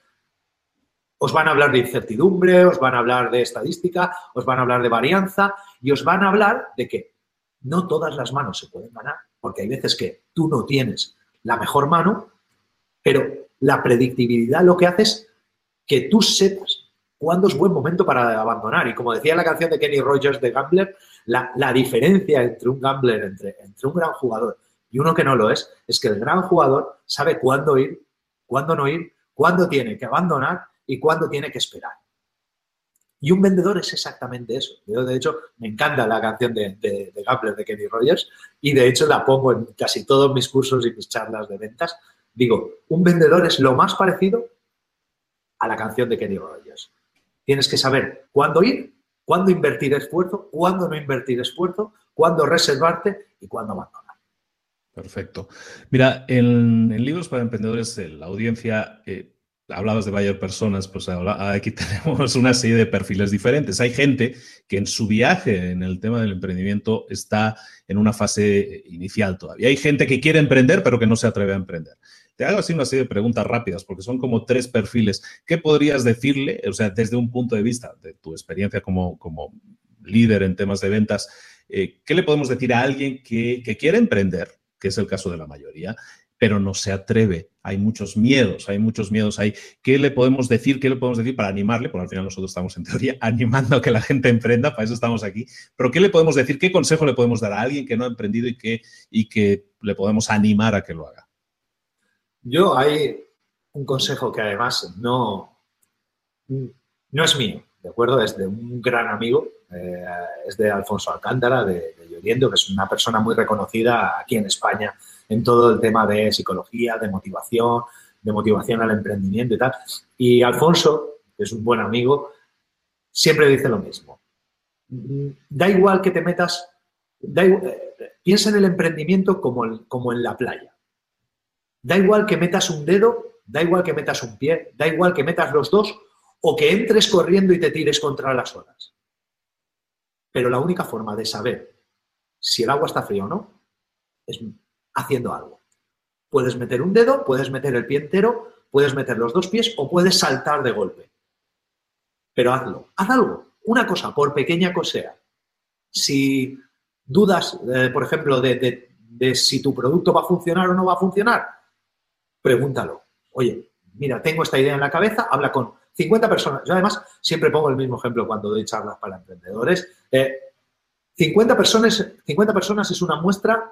os van a hablar de incertidumbre, os van a hablar de estadística, os van a hablar de varianza y os van a hablar de que no todas las manos se pueden ganar, porque hay veces que tú no tienes la mejor mano, pero la predictibilidad lo que hace es que tú sepas cuándo es buen momento para abandonar. Y como decía la canción de Kenny Rogers de Gambler, la, diferencia entre un gambler, entre, entre un gran jugador y uno que no lo es, es que el gran jugador sabe cuándo ir, cuándo no ir, cuándo tiene que abandonar y cuándo tiene que esperar. Y un vendedor es exactamente eso. Yo, de hecho, me encanta la canción de, de, de de Kenny Rogers y, de hecho, la pongo en casi todos mis cursos y mis charlas de ventas. Digo, un vendedor es lo más parecido a la canción de Kenny Rogers. Tienes que saber cuándo ir, cuándo invertir esfuerzo, cuándo no invertir esfuerzo, cuándo reservarte y cuándo abandonar. Perfecto. Mira, en, Libros para Emprendedores, la audiencia, eh, hablabas de varias personas, pues aquí <laughs> tenemos una serie de perfiles diferentes. Hay gente que en su viaje en el tema del emprendimiento está en una fase inicial todavía. Hay gente que quiere emprender, pero que no se atreve a emprender. Te hago así una serie de preguntas rápidas, porque son como tres perfiles. ¿Qué podrías decirle, o sea, desde un punto de vista de tu experiencia como, como líder en temas de ventas, eh, qué le podemos decir a alguien que, quiere emprender, que es el caso de la mayoría, pero no se atreve. Hay muchos miedos, hay muchos miedos ahí. ¿Qué le podemos decir? ¿Qué le podemos decir para animarle? Porque al final nosotros estamos en teoría <laughs> animando a que la gente emprenda, para eso estamos aquí. Pero ¿qué le podemos decir? ¿Qué consejo le podemos dar a alguien que no ha emprendido y que, y que le podemos animar a que lo haga? Yo hay un consejo que además no, no es mío, ¿de acuerdo? Es de un gran amigo, eh, es de Alfonso Alcántara, de, de Lloriendo, que es una persona muy reconocida aquí en España en todo el tema de psicología, de motivación, de motivación al emprendimiento y tal. Y Alfonso, que es un buen amigo, siempre dice lo mismo. Da igual que te metas, eh, piensa en el emprendimiento como, como en la playa. Da igual que metas un dedo, da igual que metas un pie, da igual que metas los dos o que entres corriendo y te tires contra las olas. Pero la única forma de saber si el agua está fría o no es haciendo algo. Puedes meter un dedo, puedes meter el pie entero, puedes meter los dos pies o puedes saltar de golpe. Pero hazlo, haz algo, una cosa, por pequeña que sea. Si dudas, eh, por ejemplo, de, de si tu producto va a funcionar o no va a funcionar, pregúntalo. Oye, mira, tengo esta idea en la cabeza, habla con 50 personas. Yo además siempre pongo el mismo ejemplo cuando doy charlas para emprendedores. 50, eh, personas, 50 personas es una muestra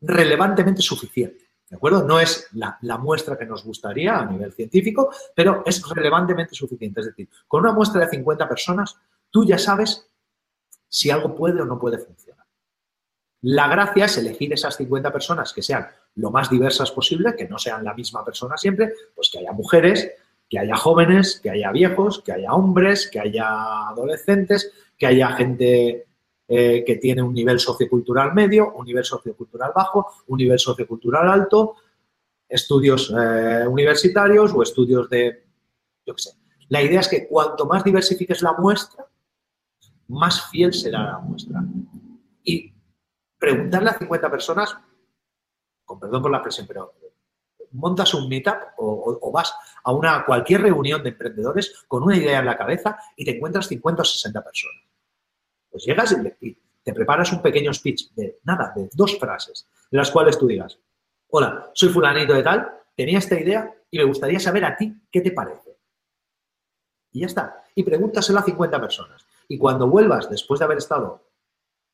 relevantemente suficiente. ¿De acuerdo? No es la, la, muestra que nos gustaría a nivel científico, pero es relevantemente suficiente. Es decir, con una muestra de 50 personas, tú ya sabes si algo puede o no puede funcionar. La gracia es elegir esas 50 personas que sean lo más diversas posible, que no sean la misma persona siempre, pues que haya mujeres, que haya jóvenes, que haya viejos, que haya hombres, que haya adolescentes, que haya gente eh, que tiene un nivel sociocultural medio, un nivel sociocultural bajo, un nivel sociocultural alto, estudios eh, universitarios o estudios de, yo qué sé. La idea es que cuanto más diversifiques la muestra, más fiel será la muestra. Y preguntarle a 50 personas, con perdón por la expresión, pero montas un meetup o, vas a una cualquier reunión de emprendedores con una idea en la cabeza y te encuentras 50 o 60 personas. Pues llegas y te preparas un pequeño speech de nada, de dos frases, de las cuales tú digas, hola, soy fulanito de tal, tenía esta idea y me gustaría saber a ti qué te parece. Y ya está. Y pregúntaselo a 50 personas. Y cuando vuelvas, después de haber estado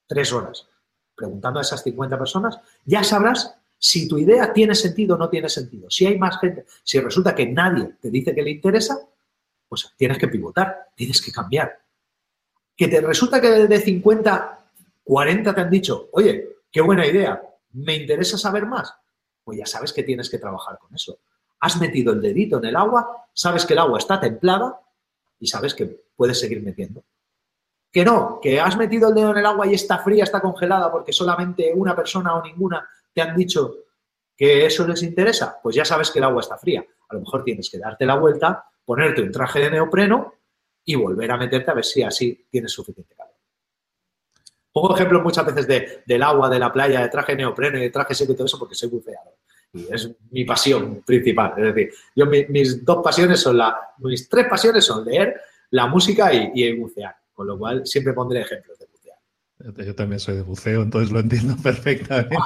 tres horas preguntando a esas 50 personas, ya sabrás si tu idea tiene sentido o no tiene sentido. Si hay más gente, si resulta que nadie te dice que le interesa, pues tienes que pivotar, tienes que cambiar. Que te resulta que de 50, 40 te han dicho, oye, qué buena idea, me interesa saber más, pues ya sabes que tienes que trabajar con eso. Has metido el dedito en el agua, sabes que el agua está templada y sabes que puedes seguir metiendo. Que no, que has metido el dedo en el agua y está fría, está congelada porque solamente una persona o ninguna te han dicho que eso les interesa, pues ya sabes que el agua está fría. A lo mejor tienes que darte la vuelta, ponerte un traje de neopreno y volver a meterte a ver si así tienes suficiente calor. Pongo ejemplos muchas veces del agua, de la playa, de traje neopreno y de traje seco y todo eso porque soy buceador. Y es mi pasión principal. Es decir, yo mis dos pasiones son la, mis tres pasiones son leer, la música y, y bucear. Con lo cual siempre pondré ejemplos yo también soy de buceo, entonces lo entiendo <laughs> perfectamente.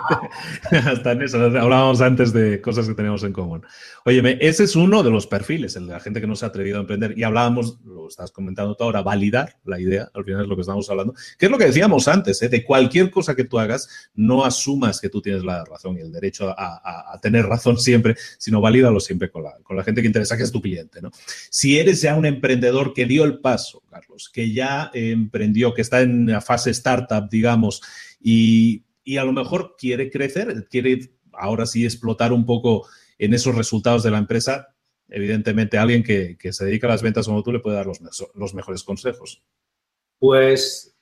Hasta en eso, hablábamos antes de cosas que tenemos en común. Oye, ese es uno de los perfiles, el de la gente que no se ha atrevido a emprender. Y hablábamos, lo estás comentando tú ahora, validar la idea, al final es lo que estamos hablando, que es lo que decíamos antes, ¿eh? de cualquier cosa que tú hagas, no asumas que tú tienes la razón y el derecho a, tener razón siempre, sino valídalo siempre con la, con la gente que interesa, que es tu cliente. ¿no? Si eres ya un emprendedor que dio el paso, Carlos, que ya emprendió, que está en la fase startup, digamos, y, a lo mejor quiere crecer, quiere ahora sí explotar un poco en esos resultados de la empresa, evidentemente alguien que, se dedica a las ventas como tú le puede dar los, los, mejores consejos. Pues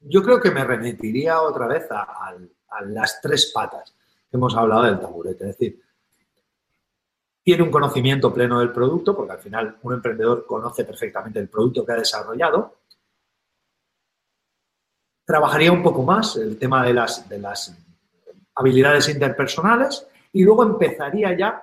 yo creo que me remitiría otra vez a, las tres patas que hemos hablado del taburete. Es decir, tiene un conocimiento pleno del producto, porque al final un emprendedor conoce perfectamente el producto que ha desarrollado. Trabajaría un poco más el tema de las, de las habilidades interpersonales y luego empezaría ya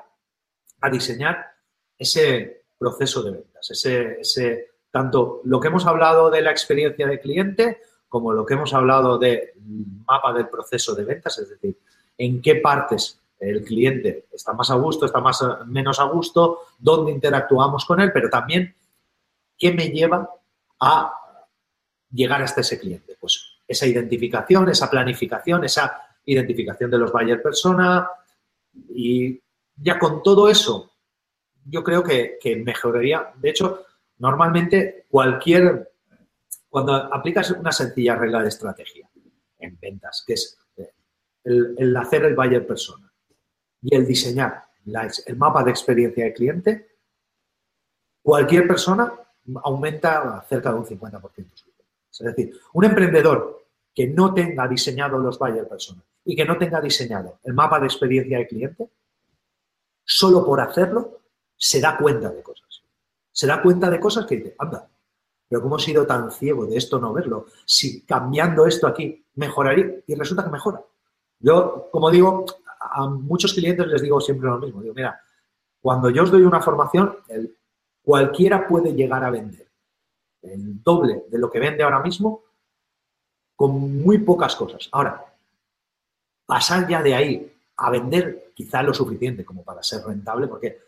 a diseñar ese proceso de ventas, ese, ese, tanto lo que hemos hablado de la experiencia de cliente como lo que hemos hablado del mapa del proceso de ventas, es decir, en qué partes el cliente está más a gusto, está más menos a gusto, dónde interactuamos con él, pero también qué me lleva a llegar hasta ese cliente. Pues esa identificación, esa planificación, esa identificación de los buyer persona y ya con todo eso yo creo que, mejoraría. De hecho, normalmente cualquier, cuando aplicas una sencilla regla de estrategia en ventas, que es el, el hacer el buyer persona, y el diseñar el mapa de experiencia de cliente, cualquier persona aumenta cerca de un 50% Es decir, un emprendedor que no tenga diseñado los buyer personas y que no tenga diseñado el mapa de experiencia de cliente, solo por hacerlo se da cuenta de cosas. Se da cuenta de cosas que dice, anda, pero ¿cómo he sido tan ciego de esto no verlo? Si cambiando esto aquí mejoraría y resulta que mejora. Yo, como digo, a muchos clientes les digo siempre lo mismo. Digo, mira, cuando yo os doy una formación, cualquiera puede llegar a vender el doble de lo que vende ahora mismo con muy pocas cosas. Ahora, pasar ya de ahí a vender quizá lo suficiente como para ser rentable, porque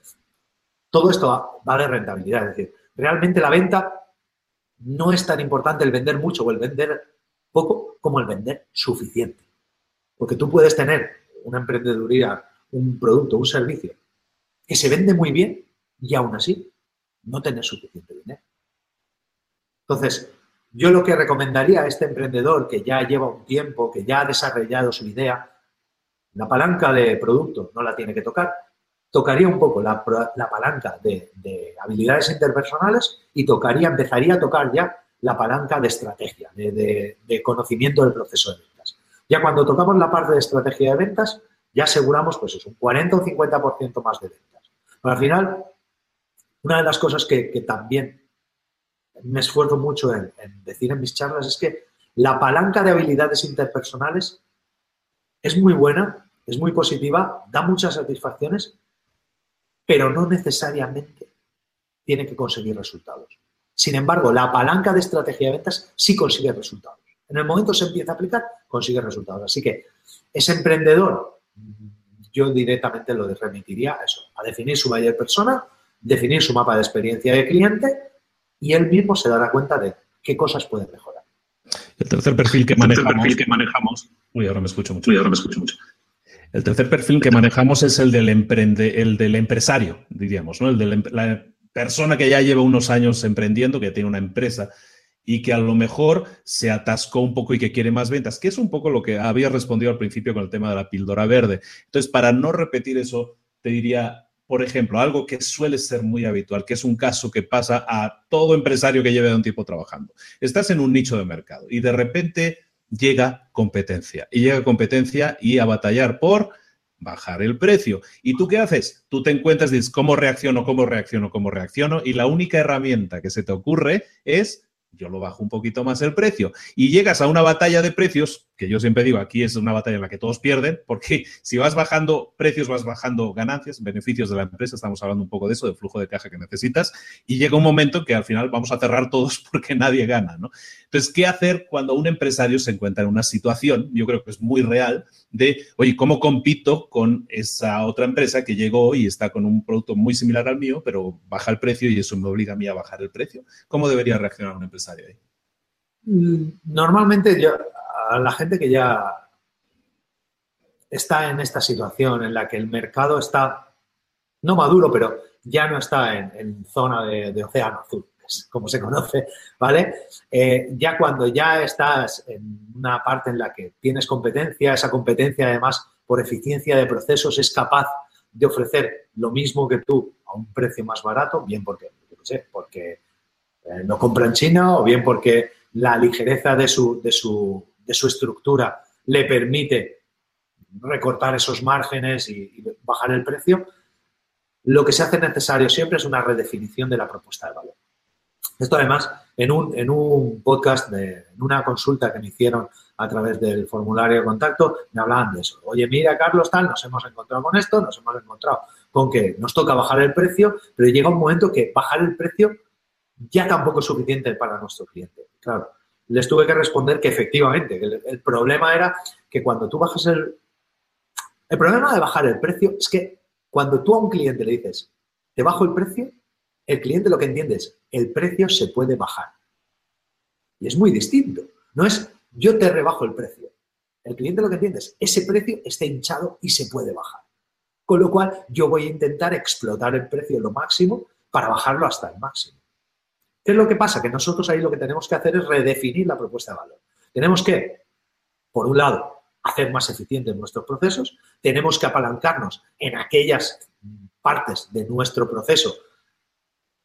todo esto va de rentabilidad. Es decir, realmente la venta no es tan importante el vender mucho o el vender poco como el vender suficiente. Porque tú puedes tener una emprendeduría, un producto, un servicio que se vende muy bien y aún así no tener suficiente dinero. Entonces, yo lo que recomendaría a este emprendedor que ya lleva un tiempo, que ya ha desarrollado su idea, la palanca de producto no la tiene que tocar, tocaría un poco la, palanca de, habilidades interpersonales y tocaría, empezaría a tocar ya la palanca de estrategia, de, de conocimiento del proceso. Ya cuando tocamos la parte de estrategia de ventas, ya aseguramos pues es un 40 o 50% más de ventas. Pero al final, una de las cosas que, también me esfuerzo mucho en, decir en mis charlas es que la palanca de habilidades interpersonales es muy buena, es muy positiva, da muchas satisfacciones, pero no necesariamente tiene que conseguir resultados. Sin embargo, la palanca de estrategia de ventas sí consigue resultados. En el momento se empieza a aplicar, consigue resultados. Así que ese emprendedor, yo directamente lo remitiría a eso, a definir su buyer persona, definir su mapa de experiencia de cliente y él mismo se dará cuenta de qué cosas puede mejorar. El tercer perfil que manejamos. que manejamos uy, ahora me escucho mucho. ahora me escucho mucho. El tercer perfil que manejamos es el del, emprende, el del empresario, diríamos, ¿no? El de la persona que ya lleva unos años emprendiendo, que tiene una empresa y que a lo mejor se atascó un poco y que quiere más ventas, que es un poco lo que había respondido al principio con el tema de la píldora verde. Entonces, para no repetir eso, te diría, por ejemplo, algo que suele ser muy habitual, que es un caso que pasa a todo empresario que lleve un tiempo trabajando. Estás en un nicho de mercado y de repente llega competencia y llega competencia y a batallar por bajar el precio. ¿Y tú qué haces? Tú te encuentras dices, ¿cómo reacciono, cómo reacciono, cómo reacciono? Y la única herramienta que se te ocurre es yo lo bajo un poquito más el precio. Y llegas a una batalla de precios, yo siempre digo, aquí es una batalla en la que todos pierden, porque <laughs> si vas bajando precios, vas bajando ganancias, beneficios de la empresa, estamos hablando un poco de eso, del flujo de caja que necesitas, y llega un momento que al final vamos a cerrar todos <laughs> porque nadie gana, ¿no? Entonces, ¿qué hacer cuando un empresario se encuentra en una situación, yo creo que es muy real, de, oye, ¿cómo compito con esa otra empresa que llegó y está con un producto muy similar al mío, pero baja el precio y eso me obliga a mí a bajar el precio? ¿Cómo debería reaccionar un empresario ahí? Mm, normalmente yo, a la gente que ya está en esta situación en la que el mercado está, no maduro, pero ya no está en, zona de, océano azul, como se conoce, ¿vale? Eh, ya cuando ya estás en una parte en la que tienes competencia, esa competencia además por eficiencia de procesos es capaz de ofrecer lo mismo que tú a un precio más barato, bien porque, porque eh, no compra en China o bien porque la ligereza de su, de su, de su estructura le permite recortar esos márgenes y, bajar el precio, lo que se hace necesario siempre es una redefinición de la propuesta de valor. Esto además, en un, en un podcast, de, en una consulta que me hicieron a través del formulario de contacto, me hablaban de eso. Oye, mira, Carlos, tal, nos hemos encontrado con esto, nos hemos encontrado con que nos toca bajar el precio, pero llega un momento que bajar el precio ya tampoco es suficiente para nuestro cliente. Claro, les tuve que responder que efectivamente, que el, problema era que cuando tú bajas el... El problema de bajar el precio es que cuando tú a un cliente le dices, te bajo el precio, el cliente lo que entiende es, el precio se puede bajar. Y es muy distinto. No es, yo te rebajo el precio. El cliente lo que entiende es, ese precio está hinchado y se puede bajar. Con lo cual, yo voy a intentar explotar el precio lo máximo para bajarlo hasta el máximo. ¿Qué es lo que pasa? Que nosotros ahí lo que tenemos que hacer es redefinir la propuesta de valor. Tenemos que, por un lado, hacer más eficientes nuestros procesos, tenemos que apalancarnos en aquellas partes de nuestro proceso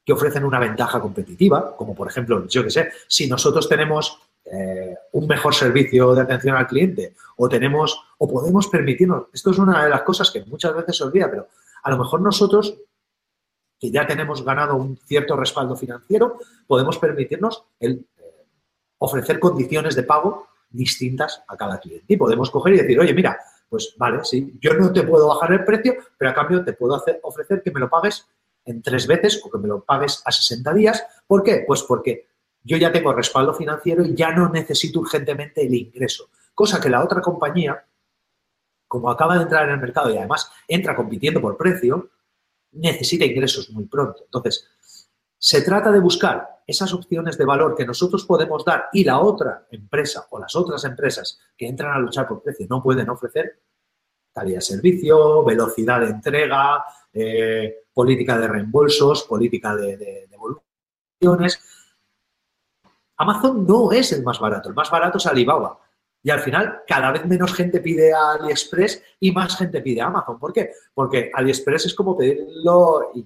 que ofrecen una ventaja competitiva, como por ejemplo, yo que sé, si nosotros tenemos eh, un mejor servicio de atención al cliente o tenemos o podemos permitirnos, esto es una de las cosas que muchas veces se olvida, pero a lo mejor nosotros que ya tenemos ganado un cierto respaldo financiero, podemos permitirnos el, eh, ofrecer condiciones de pago distintas a cada cliente. Y podemos coger y decir, oye, mira, pues vale, sí, yo no te puedo bajar el precio, pero a cambio te puedo hacer, ofrecer que me lo pagues en tres veces o que me lo pagues a 60 días. ¿Por qué? Pues porque yo ya tengo respaldo financiero y ya no necesito urgentemente el ingreso. Cosa que la otra compañía, como acaba de entrar en el mercado y además entra compitiendo por precio, necesita ingresos muy pronto. Entonces, se trata de buscar esas opciones de valor que nosotros podemos dar y la otra empresa o las otras empresas que entran a luchar por precio no pueden ofrecer, calidad de servicio, velocidad de entrega, eh, política de reembolsos, política de, devoluciones. Amazon no es el más barato, el más barato es Alibaba. Y al final, cada vez menos gente pide a AliExpress y más gente pide a Amazon. ¿Por qué? Porque AliExpress es como pedirlo y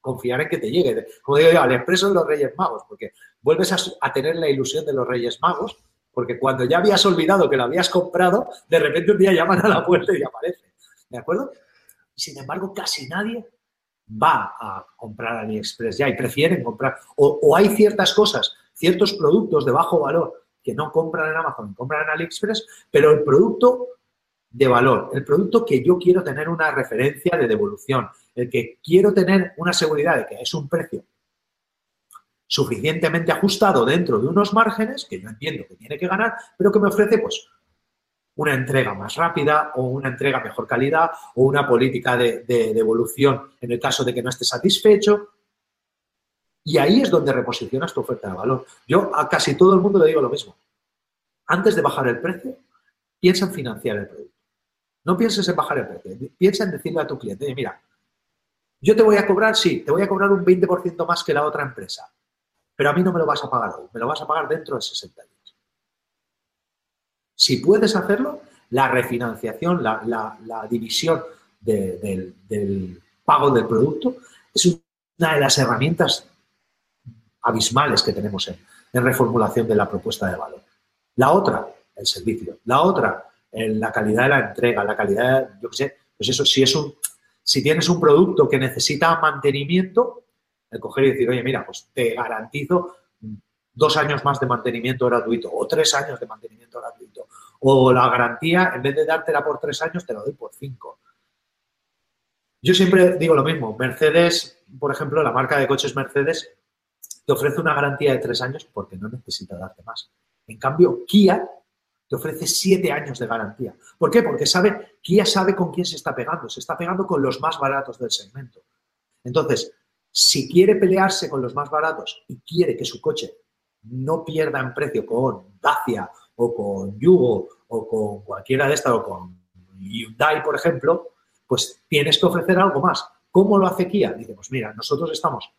confiar en que te llegue. Como digo yo, AliExpress son los Reyes Magos, porque vuelves a, tener la ilusión de los Reyes Magos, porque cuando ya habías olvidado que lo habías comprado, de repente un día llaman a la puerta y aparece. ¿De acuerdo? Sin embargo, casi nadie va a comprar AliExpress ya y prefieren comprar. o hay ciertas cosas, ciertos productos de bajo valor que no compran en Amazon, compran en AliExpress, pero el producto de valor, el producto que yo quiero tener una referencia de devolución, el que quiero tener una seguridad de que es un precio suficientemente ajustado dentro de unos márgenes que yo entiendo que tiene que ganar, pero que me ofrece pues una entrega más rápida o una entrega mejor calidad o una política de, de devolución en el caso de que no esté satisfecho y ahí es donde reposicionas tu oferta de valor. Yo a casi todo el mundo le digo lo mismo. Antes de bajar el precio, piensa en financiar el producto. No pienses en bajar el precio, piensa en decirle a tu cliente, mira, yo te voy a cobrar, sí, te voy a cobrar un 20% más que la otra empresa, pero a mí no me lo vas a pagar hoy, me lo vas a pagar dentro de 60 días. Si puedes hacerlo, la refinanciación, la, división del, del pago del producto es una de las herramientas abismales que tenemos en, reformulación de la propuesta de valor. La otra, el servicio. La otra, la calidad de la entrega, la calidad, yo qué sé, Pues eso, si, es un, si tienes un producto que necesita mantenimiento, el coger y decir, oye, mira, pues te garantizo dos años más de mantenimiento gratuito o tres años de mantenimiento gratuito. O la garantía, en vez de dártela por tres años, te la doy por cinco. Yo siempre digo lo mismo. Mercedes, por ejemplo, la marca de coches Mercedes, te ofrece una garantía de tres años porque no necesita darte más. En cambio, Kia te ofrece siete años de garantía. ¿Por qué? Porque sabe, Kia sabe con quién se está pegando. Se está pegando con los más baratos del segmento. Entonces, si quiere pelearse con los más baratos y quiere que su coche no pierda en precio con Dacia o con Yugo o con cualquiera de estas o con Hyundai, por ejemplo, pues tienes que ofrecer algo más. ¿Cómo lo hace Kia? Dice, pues mira, nosotros estamos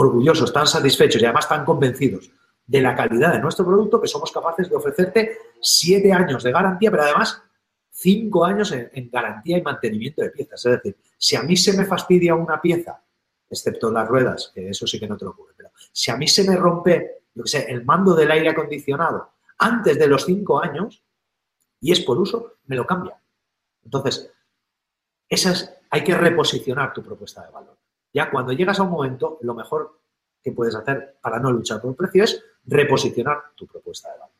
orgullosos, tan satisfechos y además tan convencidos de la calidad de nuestro producto que somos capaces de ofrecerte siete años de garantía, pero además cinco años en, garantía y mantenimiento de piezas. Es decir, si a mí se me fastidia una pieza, excepto las ruedas, que eso sí que no te lo ocurre, pero si a mí se me rompe, yo sé, el mando del aire acondicionado antes de los cinco años y es por uso, me lo cambia. Entonces, esas, hay que reposicionar tu propuesta de valor. Ya cuando llegas a un momento, lo mejor que puedes hacer para no luchar por el precio es reposicionar tu propuesta de valor.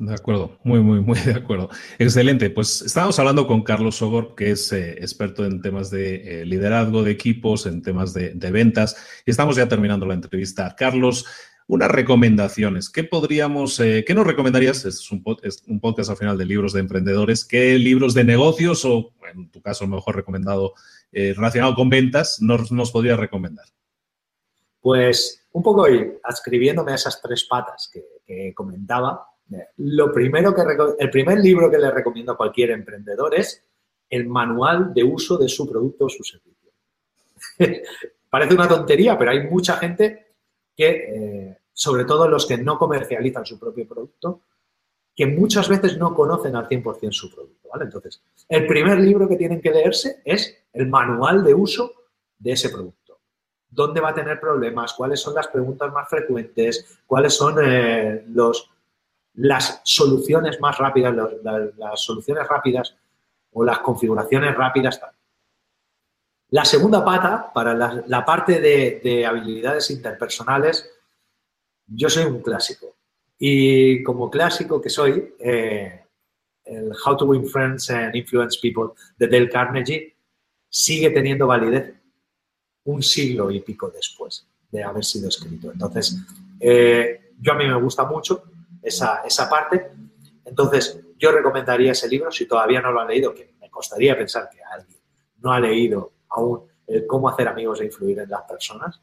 De acuerdo, muy, muy, muy de acuerdo. Excelente. Pues estábamos hablando con Carlos Sogor, que es eh, experto en temas de eh, liderazgo de equipos, en temas de, ventas, y estamos ya terminando la entrevista. Carlos, unas recomendaciones. ¿Qué podríamos, eh, qué nos recomendarías? Este es un, es un, podcast al final de libros de emprendedores. ¿Qué libros de negocios o, en tu caso, mejor recomendado relacionado con ventas, nos, nos podrías recomendar? Pues un poco adscribiéndome a esas tres patas que, comentaba, lo primero que el primer libro que le recomiendo a cualquier emprendedor es el manual de uso de su producto o su servicio. <laughs> Parece una tontería, pero hay mucha gente que, eh, sobre todo los que no comercializan su propio producto, que muchas veces no conocen al 100% su producto. ¿vale? Entonces, el primer libro que tienen que leerse es el manual de uso de ese producto dónde va a tener problemas, cuáles son las preguntas más frecuentes, cuáles son eh, los, las soluciones más rápidas, las, soluciones rápidas o las configuraciones rápidas. La segunda pata, para la, parte de, habilidades interpersonales, yo soy un clásico. Y como clásico que soy, eh, el How to Win Friends and Influence People de Dale Carnegie sigue teniendo validez un siglo y pico después de haber sido escrito. Entonces, eh, yo a mí me gusta mucho esa, esa parte. Entonces, yo recomendaría ese libro si todavía no lo han leído, que me costaría pensar que alguien no ha leído aún el cómo hacer amigos e influir en las personas.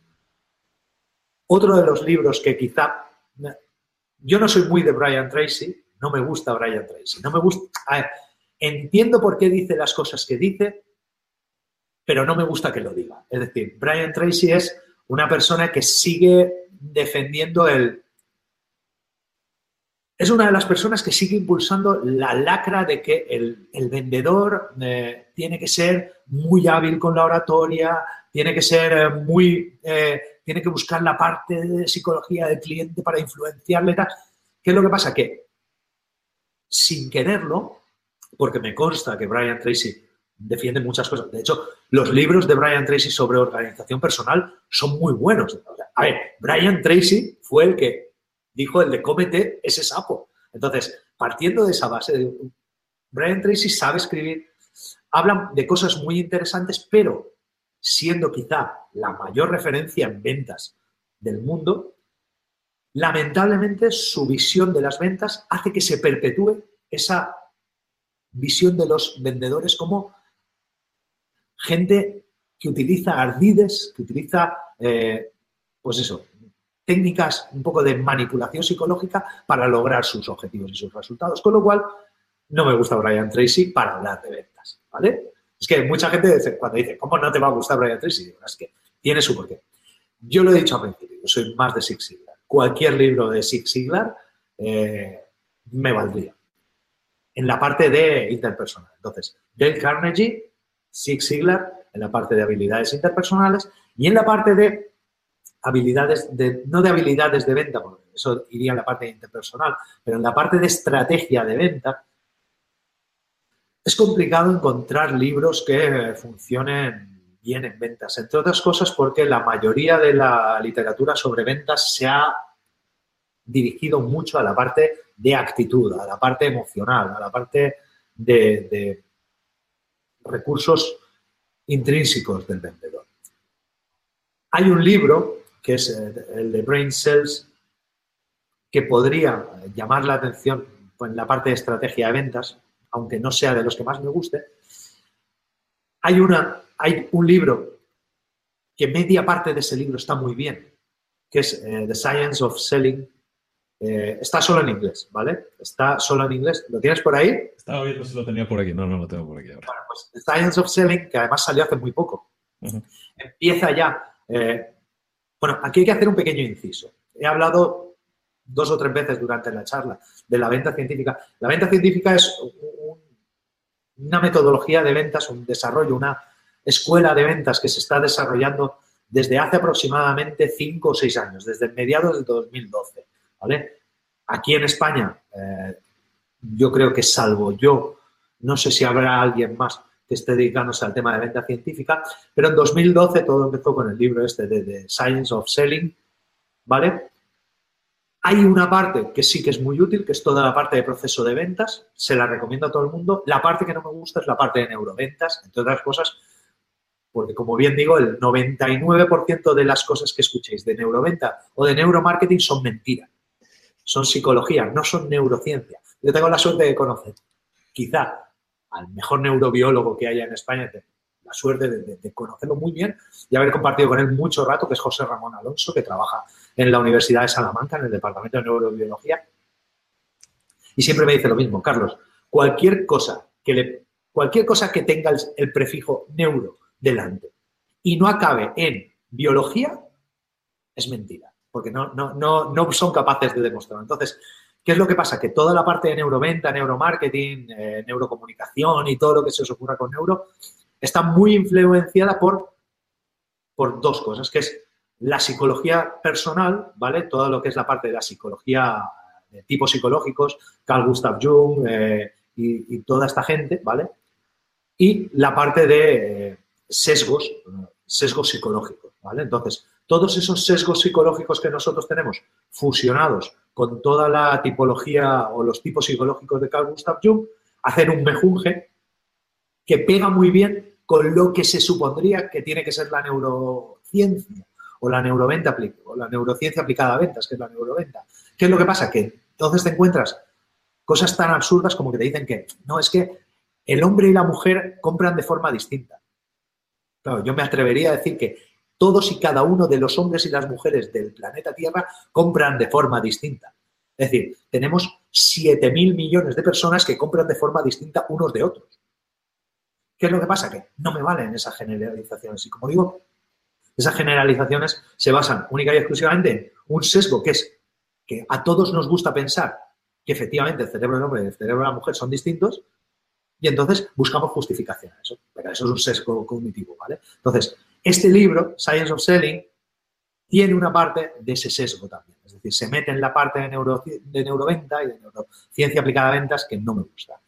Otro de los libros que quizá yo no soy muy de Brian Tracy, no me gusta Brian Tracy, no me gusta. entiendo por qué dice las cosas que dice, pero no me gusta que lo diga. Es decir, Brian Tracy es una persona que sigue defendiendo el... Es una de las personas que sigue impulsando la lacra de que el, vendedor eh, tiene que ser muy hábil con la oratoria, tiene que ser eh, muy... Eh, tiene que buscar la parte de psicología del cliente para influenciarle. ¿Qué es lo que pasa? Que sin quererlo, porque me consta que Brian Tracy defiende muchas cosas. De hecho, los libros de Brian Tracy sobre organización personal son muy buenos. A ver, Brian Tracy fue el que dijo el de cómete ese sapo. Entonces, partiendo de esa base, Brian Tracy sabe escribir, hablan de cosas muy interesantes, pero siendo quizá la mayor referencia en ventas del mundo, lamentablemente su visión de las ventas hace que se perpetúe esa visión de los vendedores como gente que utiliza ardides, que utiliza, eh, pues eso, técnicas un poco de manipulación psicológica para lograr sus objetivos y sus resultados. Con lo cual, no me gusta Brian Tracy para hablar de ventas, ¿vale? Es que mucha gente cuando dice, ¿cómo no te va a gustar Brian Tracy? es que tiene su porqué. Yo lo he dicho al principio, yo soy más de Six Siglar. Cualquier libro de Six Siglar eh, me valdría. En la parte de interpersonal. Entonces, Dale Carnegie Six Siglar en la parte de habilidades interpersonales y en la parte de habilidades, de, no de habilidades de venta, porque eso iría en la parte interpersonal, pero en la parte de estrategia de venta, es complicado encontrar libros que funcionen bien en ventas, entre otras cosas porque la mayoría de la literatura sobre ventas se ha dirigido mucho a la parte de actitud, a la parte emocional, a la parte de, recursos intrínsecos del vendedor. Hay un libro, que es eh, el de Brain Cells, que podría llamar la atención en la parte de estrategia de ventas, aunque no sea de los que más me guste. Hay, una, hay un libro que media parte de ese libro está muy bien, que es eh, The Science of Selling. Eh, está solo en inglés, ¿vale? Está solo en inglés. ¿Lo tienes por ahí? Estaba viendo si lo tenía por aquí. No, no lo tengo por aquí ahora. Bueno, pues The Science of Selling, que además salió hace muy poco, empieza ya. Eh, bueno, aquí hay que hacer un pequeño inciso. He hablado dos o tres veces durante la charla de la venta científica. La venta científica es una metodología de ventas, un desarrollo, una escuela de ventas que se está desarrollando desde hace aproximadamente cinco o seis años, desde mediados del 2012. ¿Vale? Aquí en España, eh, yo creo que salvo yo, no sé si habrá alguien más que esté dedicándose al tema de venta científica, pero en 2012 todo empezó con el libro este de, de Science of Selling, ¿vale? Hay una parte que sí que es muy útil, que es toda la parte de proceso de ventas. Se la recomiendo a todo el mundo. La parte que no me gusta es la parte de neuroventas, entre otras cosas, porque como bien digo, el 99% de las cosas que escuchéis de neuroventa o de neuromarketing son mentiras. Son psicología, no son neurociencia. Yo tengo la suerte de conocer, quizá, al mejor neurobiólogo que haya en España, la suerte de, conocerlo muy bien y haber compartido con él mucho rato, que es José Ramón Alonso, que trabaja en la Universidad de Salamanca, en el Departamento de Neurobiología. Y siempre me dice lo mismo, Carlos, cualquier cosa que, le, cualquier cosa que tenga el, prefijo neuro delante y no acabe en biología, es mentira, porque no, no, no, no son capaces de demostrarlo. Entonces, ¿Qué es lo que pasa? Que toda la parte de neuroventa, neuromarketing, eh, neurocomunicación y todo lo que se os ocurra con neuro está muy influenciada por, por dos cosas, que es la psicología personal, ¿vale? Todo lo que es la parte de la psicología de tipos psicológicos, Carl Gustav Jung eh, y, toda esta gente, ¿vale? Y la parte de eh, sesgos, sesgos psicológicos, ¿vale? Entonces, todos esos sesgos psicológicos que nosotros tenemos fusionados con toda la tipología o los tipos psicológicos de Carl Gustav Jung, hacen un mejunje que pega muy bien con lo que se supondría que tiene que ser la neurociencia o la neuroventa o la neurociencia aplicada a ventas, que es la neuroventa. ¿Qué es lo que pasa? Que entonces te encuentras cosas tan absurdas como que te dicen que no, es que el hombre y la mujer compran de forma distinta. Claro, yo me atrevería a decir que todos y cada uno de los hombres y las mujeres del planeta Tierra compran de forma distinta. Es decir, tenemos 7.000 millones de personas que compran de forma distinta unos de otros. ¿Qué es lo que pasa? Que no me valen esas generalizaciones. Y como digo, esas generalizaciones se basan única y exclusivamente en un sesgo que es que a todos nos gusta pensar que efectivamente el cerebro del hombre y el cerebro de la mujer son distintos y entonces buscamos justificación a eso. Pero eso es un sesgo cognitivo, ¿vale? Entonces, este libro, Science of Selling, tiene una parte de ese sesgo también. Es decir, se mete en la parte de, neuro, de neuroventa y de neurociencia aplicada a ventas que no me gusta.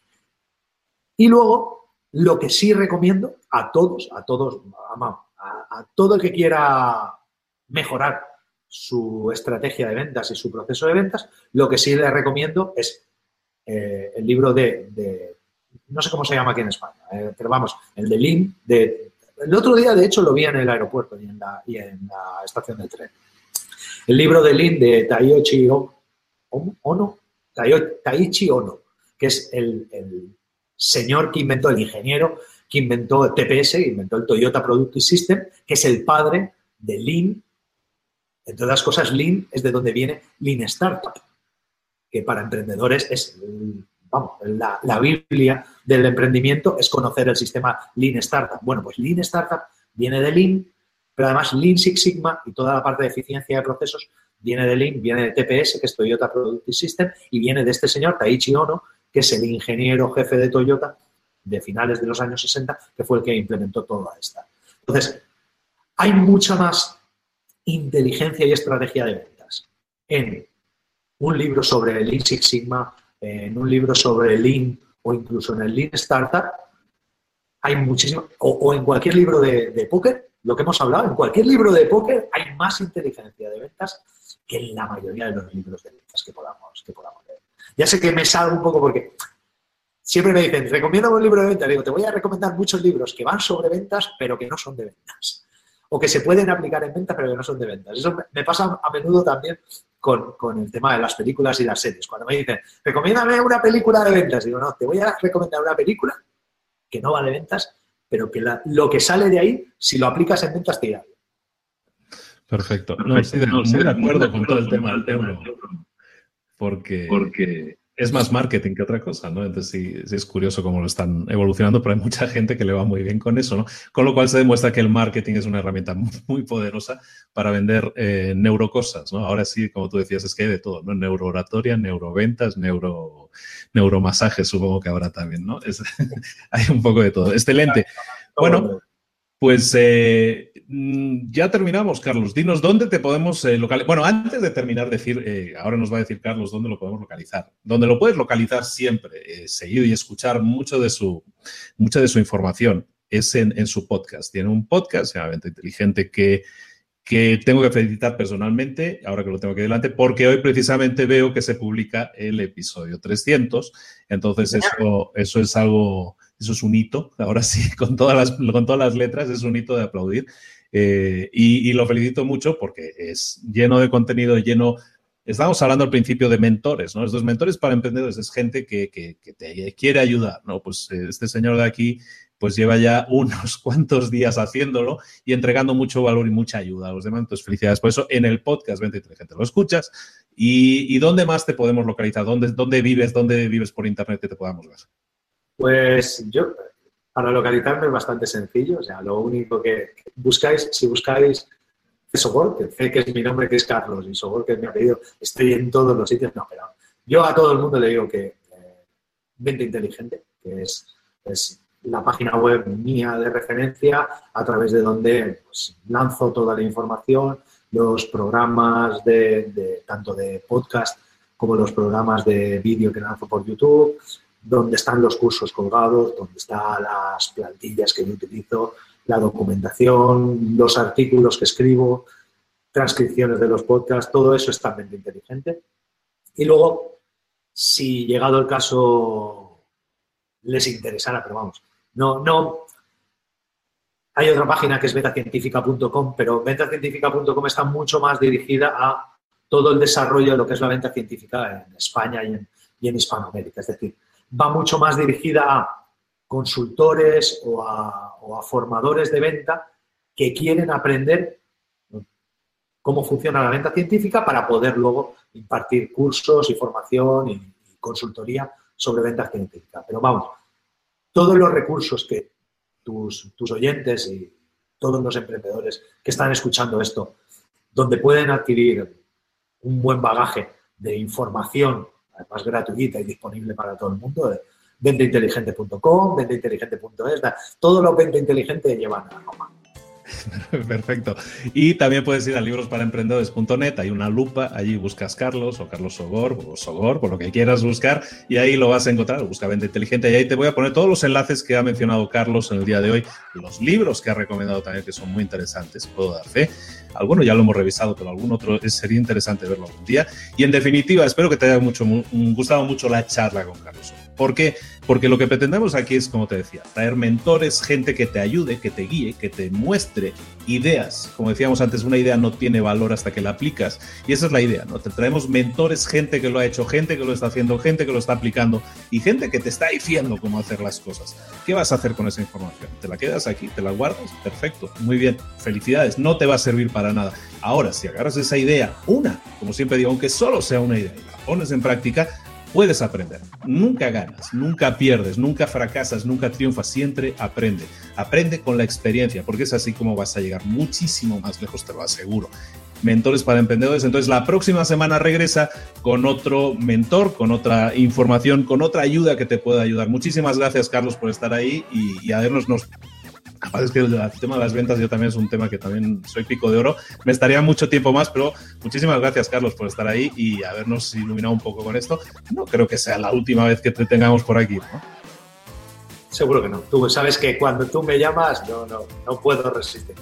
Y luego lo que sí recomiendo a todos, a todos, a, todo el que quiera mejorar su estrategia de ventas y su proceso de ventas, lo que sí le recomiendo es eh, el libro de, no sé cómo se llama aquí en España, eh, pero vamos, el de Lean, de, el otro día de hecho lo vi en el aeropuerto y en la, estación de tren. El libro de Lean de Taichi Ono, Taichi Ono, que es el señor que inventó, el ingeniero que inventó el TPS, que inventó el Toyota Product System, que es el padre de Lean. Entre otras cosas, Lean es de donde viene Lean Startup, que para emprendedores es, vamos, la, la Biblia del emprendimiento es conocer el sistema Lean Startup. Bueno, pues Lean Startup viene de Lean, pero además Lean Six Sigma y toda la parte de eficiencia de procesos viene de Lean, viene de TPS, que es Toyota Product System, y viene de este señor, Taichi Ono, que es el ingeniero jefe de Toyota de finales de los años 60, que fue el que implementó toda esta. Entonces, hay mucha más inteligencia y estrategia de ventas en un libro sobre Lean Six Sigma, en un libro sobre Lean o incluso en el Lean Startup, hay muchísimo, o, en cualquier libro de, de póker, lo que hemos hablado, en cualquier libro de póker hay más inteligencia de ventas que en la mayoría de los libros de ventas que podamos, que podamos leer. Ya sé que me salgo un poco porque siempre me dicen, recomiendo un libro de ventas. Digo, te voy a recomendar muchos libros que van sobre ventas, pero que no son de ventas. O que se pueden aplicar en ventas, pero que no son de ventas. Eso me pasa a menudo también con, el tema de las películas y las series. Cuando me dicen, recomiéndame una película de ventas, digo, no, te voy a recomendar una película que no va de ventas, pero que lo que sale de ahí, si lo aplicas en ventas, te irá Perfecto. No, estoy de, acuerdo con todo el tema del euro. Porque, porque es más marketing que otra cosa, ¿no? Entonces sí, es curioso cómo lo están evolucionando, pero hay mucha gente que le va muy bien con eso, ¿no? Con lo cual se demuestra que el marketing es una herramienta muy poderosa para vender eh, neurocosas, ¿no? Ahora sí, como tú decías, es que hay de todo, ¿no? Neurooratoria, neuroventas, neuro, neuromasajes, supongo que ahora también, ¿no? <laughs> hay un poco de todo. Excelente. Bueno, pues eh, mm, ya terminamos, Carlos. Dinos dónde te podemos eh, localizar. Bueno, antes de terminar, decir, eh, ahora nos va a decir Carlos dónde lo podemos localizar. Donde lo puedes localizar siempre, seguido y escuchar mucho de su, mucha de su información es en, su podcast. Tiene un podcast, llamado Inteligente, que, que tengo que felicitar personalmente, ahora que lo tengo aquí delante, porque hoy precisamente veo que se publica el episodio 300. Entonces, eso, eso es algo eso es un hito, ahora sí, <laughs> con todas las, con todas las letras, es un hito de aplaudir. Eh, y, lo felicito mucho porque es lleno de contenido, lleno... Estamos hablando al principio de mentores, ¿no? Estos mentores para emprendedores es gente que, que, te quiere ayudar, ¿no? Pues eh, este señor de aquí pues lleva ya <laughs> unos cuantos días haciéndolo y entregando mucho valor y mucha ayuda a los demás. Entonces, felicidades por eso. En el podcast Vente Inteligente lo escuchas. ¿Y, y dónde más te podemos localizar? ¿Dónde, ¿Dónde vives? ¿Dónde vives por internet que te podamos ver? Pues yo, para localizarme es bastante sencillo, o sea, lo único que buscáis, si buscáis Sogor, que sé que es mi nombre, que es Carlos, y Sogor, que es mi apellido, estoy en todos los sitios, no, pero yo a todo el mundo le digo que Vente Inteligente, que es, es la página web mía de referencia a través de donde pues, lanzo toda la información, los programas de, tanto de podcast como los programas de vídeo que lanzo por YouTube, donde están los cursos colgados, donde están las plantillas que yo utilizo, la documentación, los artículos que escribo, transcripciones de los podcasts, todo eso está mente inteligente. Y luego, si llegado el caso les interesara, pero vamos, no, no. Hay otra página que es betacientífica.com, pero betacientífica.com está mucho más dirigida a todo el desarrollo de lo que es la venta científica en España y en Hispanoamérica. Es decir, va mucho más dirigida a consultores o a, formadores de venta que quieren aprender cómo funciona la venta científica para poder luego impartir cursos y formación y, consultoría sobre venta científica. Pero vamos, todos los recursos que tus, tus, oyentes y todos los emprendedores que están escuchando esto, donde pueden adquirir un buen bagaje de información además gratuita y disponible para todo el mundo. Venteinteligente.com, venteinteligente.es, todos los venta inteligente llevan a Roma. <laughs> Perfecto. Y también puedes ir a librosparaemprendedores.net, hay una lupa, allí buscas Carlos o Carlos Sogor o Sogor, por lo que quieras buscar, y ahí lo vas a encontrar, busca Venta Inteligente, y ahí te voy a poner todos los enlaces que ha mencionado Carlos en el día de hoy, los libros que ha recomendado también, que son muy interesantes, puedo dar fe. Algunos ya lo hemos revisado, pero algún otro sería interesante verlo algún día. Y en definitiva, espero que te haya gustado mucho la charla con Carlos. ¿Por qué? Porque lo que pretendemos aquí es, como te decía, traer mentores, gente que te ayude, que te guíe, que te muestre ideas. Como decíamos antes, una idea no tiene valor hasta que la aplicas. Y esa es la idea, ¿no? Te traemos mentores, gente que lo ha hecho, gente que lo está haciendo, gente que lo está aplicando y gente que te está diciendo cómo hacer las cosas. ¿Qué vas a hacer con esa información? ¿Te la quedas aquí? ¿Te la guardas? Perfecto, muy bien. Felicidades, no te va a servir para nada. Ahora, si agarras esa idea, una, como siempre digo, aunque solo sea una idea, la pones en práctica, puedes aprender. Nunca ganas, nunca pierdes, nunca fracasas, nunca triunfas, siempre aprende. Aprende con la experiencia, porque es así como vas a llegar muchísimo más lejos, te lo aseguro. Mentores para emprendedores. Entonces, la próxima semana regresa con otro mentor, con otra información, con otra ayuda que te pueda ayudar. Muchísimas gracias, Carlos, por estar ahí y, y a Además es que el tema de las ventas yo también es un tema que también soy pico de oro. Me estaría mucho tiempo más, pero muchísimas gracias, Carlos, por estar ahí y habernos iluminado un poco con esto. No creo que sea la última vez que te tengamos por aquí. Seguro que no. Tú sabes que cuando tú me llamas, no, no, no puedo resistir.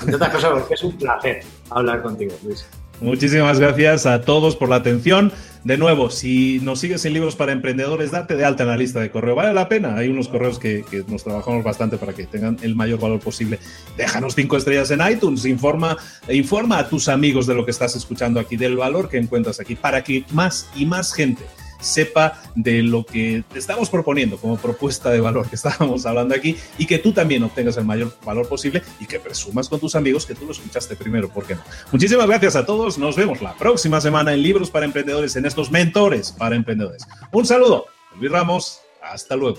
Entre otras cosas, porque es un placer hablar contigo, Luis. Muchísimas gracias a todos por la atención. De nuevo, si nos sigues en Libros para Emprendedores, date de alta en la lista de correo. Vale la pena. Hay unos correos que, nos trabajamos bastante para que tengan el mayor valor posible. Déjanos cinco estrellas en iTunes. Informa, informa a tus amigos de lo que estás escuchando aquí, del valor que encuentras aquí, para que más y más gente sepa de lo que te estamos proponiendo como propuesta de valor que <laughs> estábamos hablando aquí y que tú también obtengas el mayor valor posible y que presumas con tus amigos que tú lo escuchaste primero, ¿por qué no? Muchísimas gracias a todos, nos vemos la próxima semana en Libros para Emprendedores, en estos mentores para emprendedores. Un saludo, Luis Ramos, hasta luego.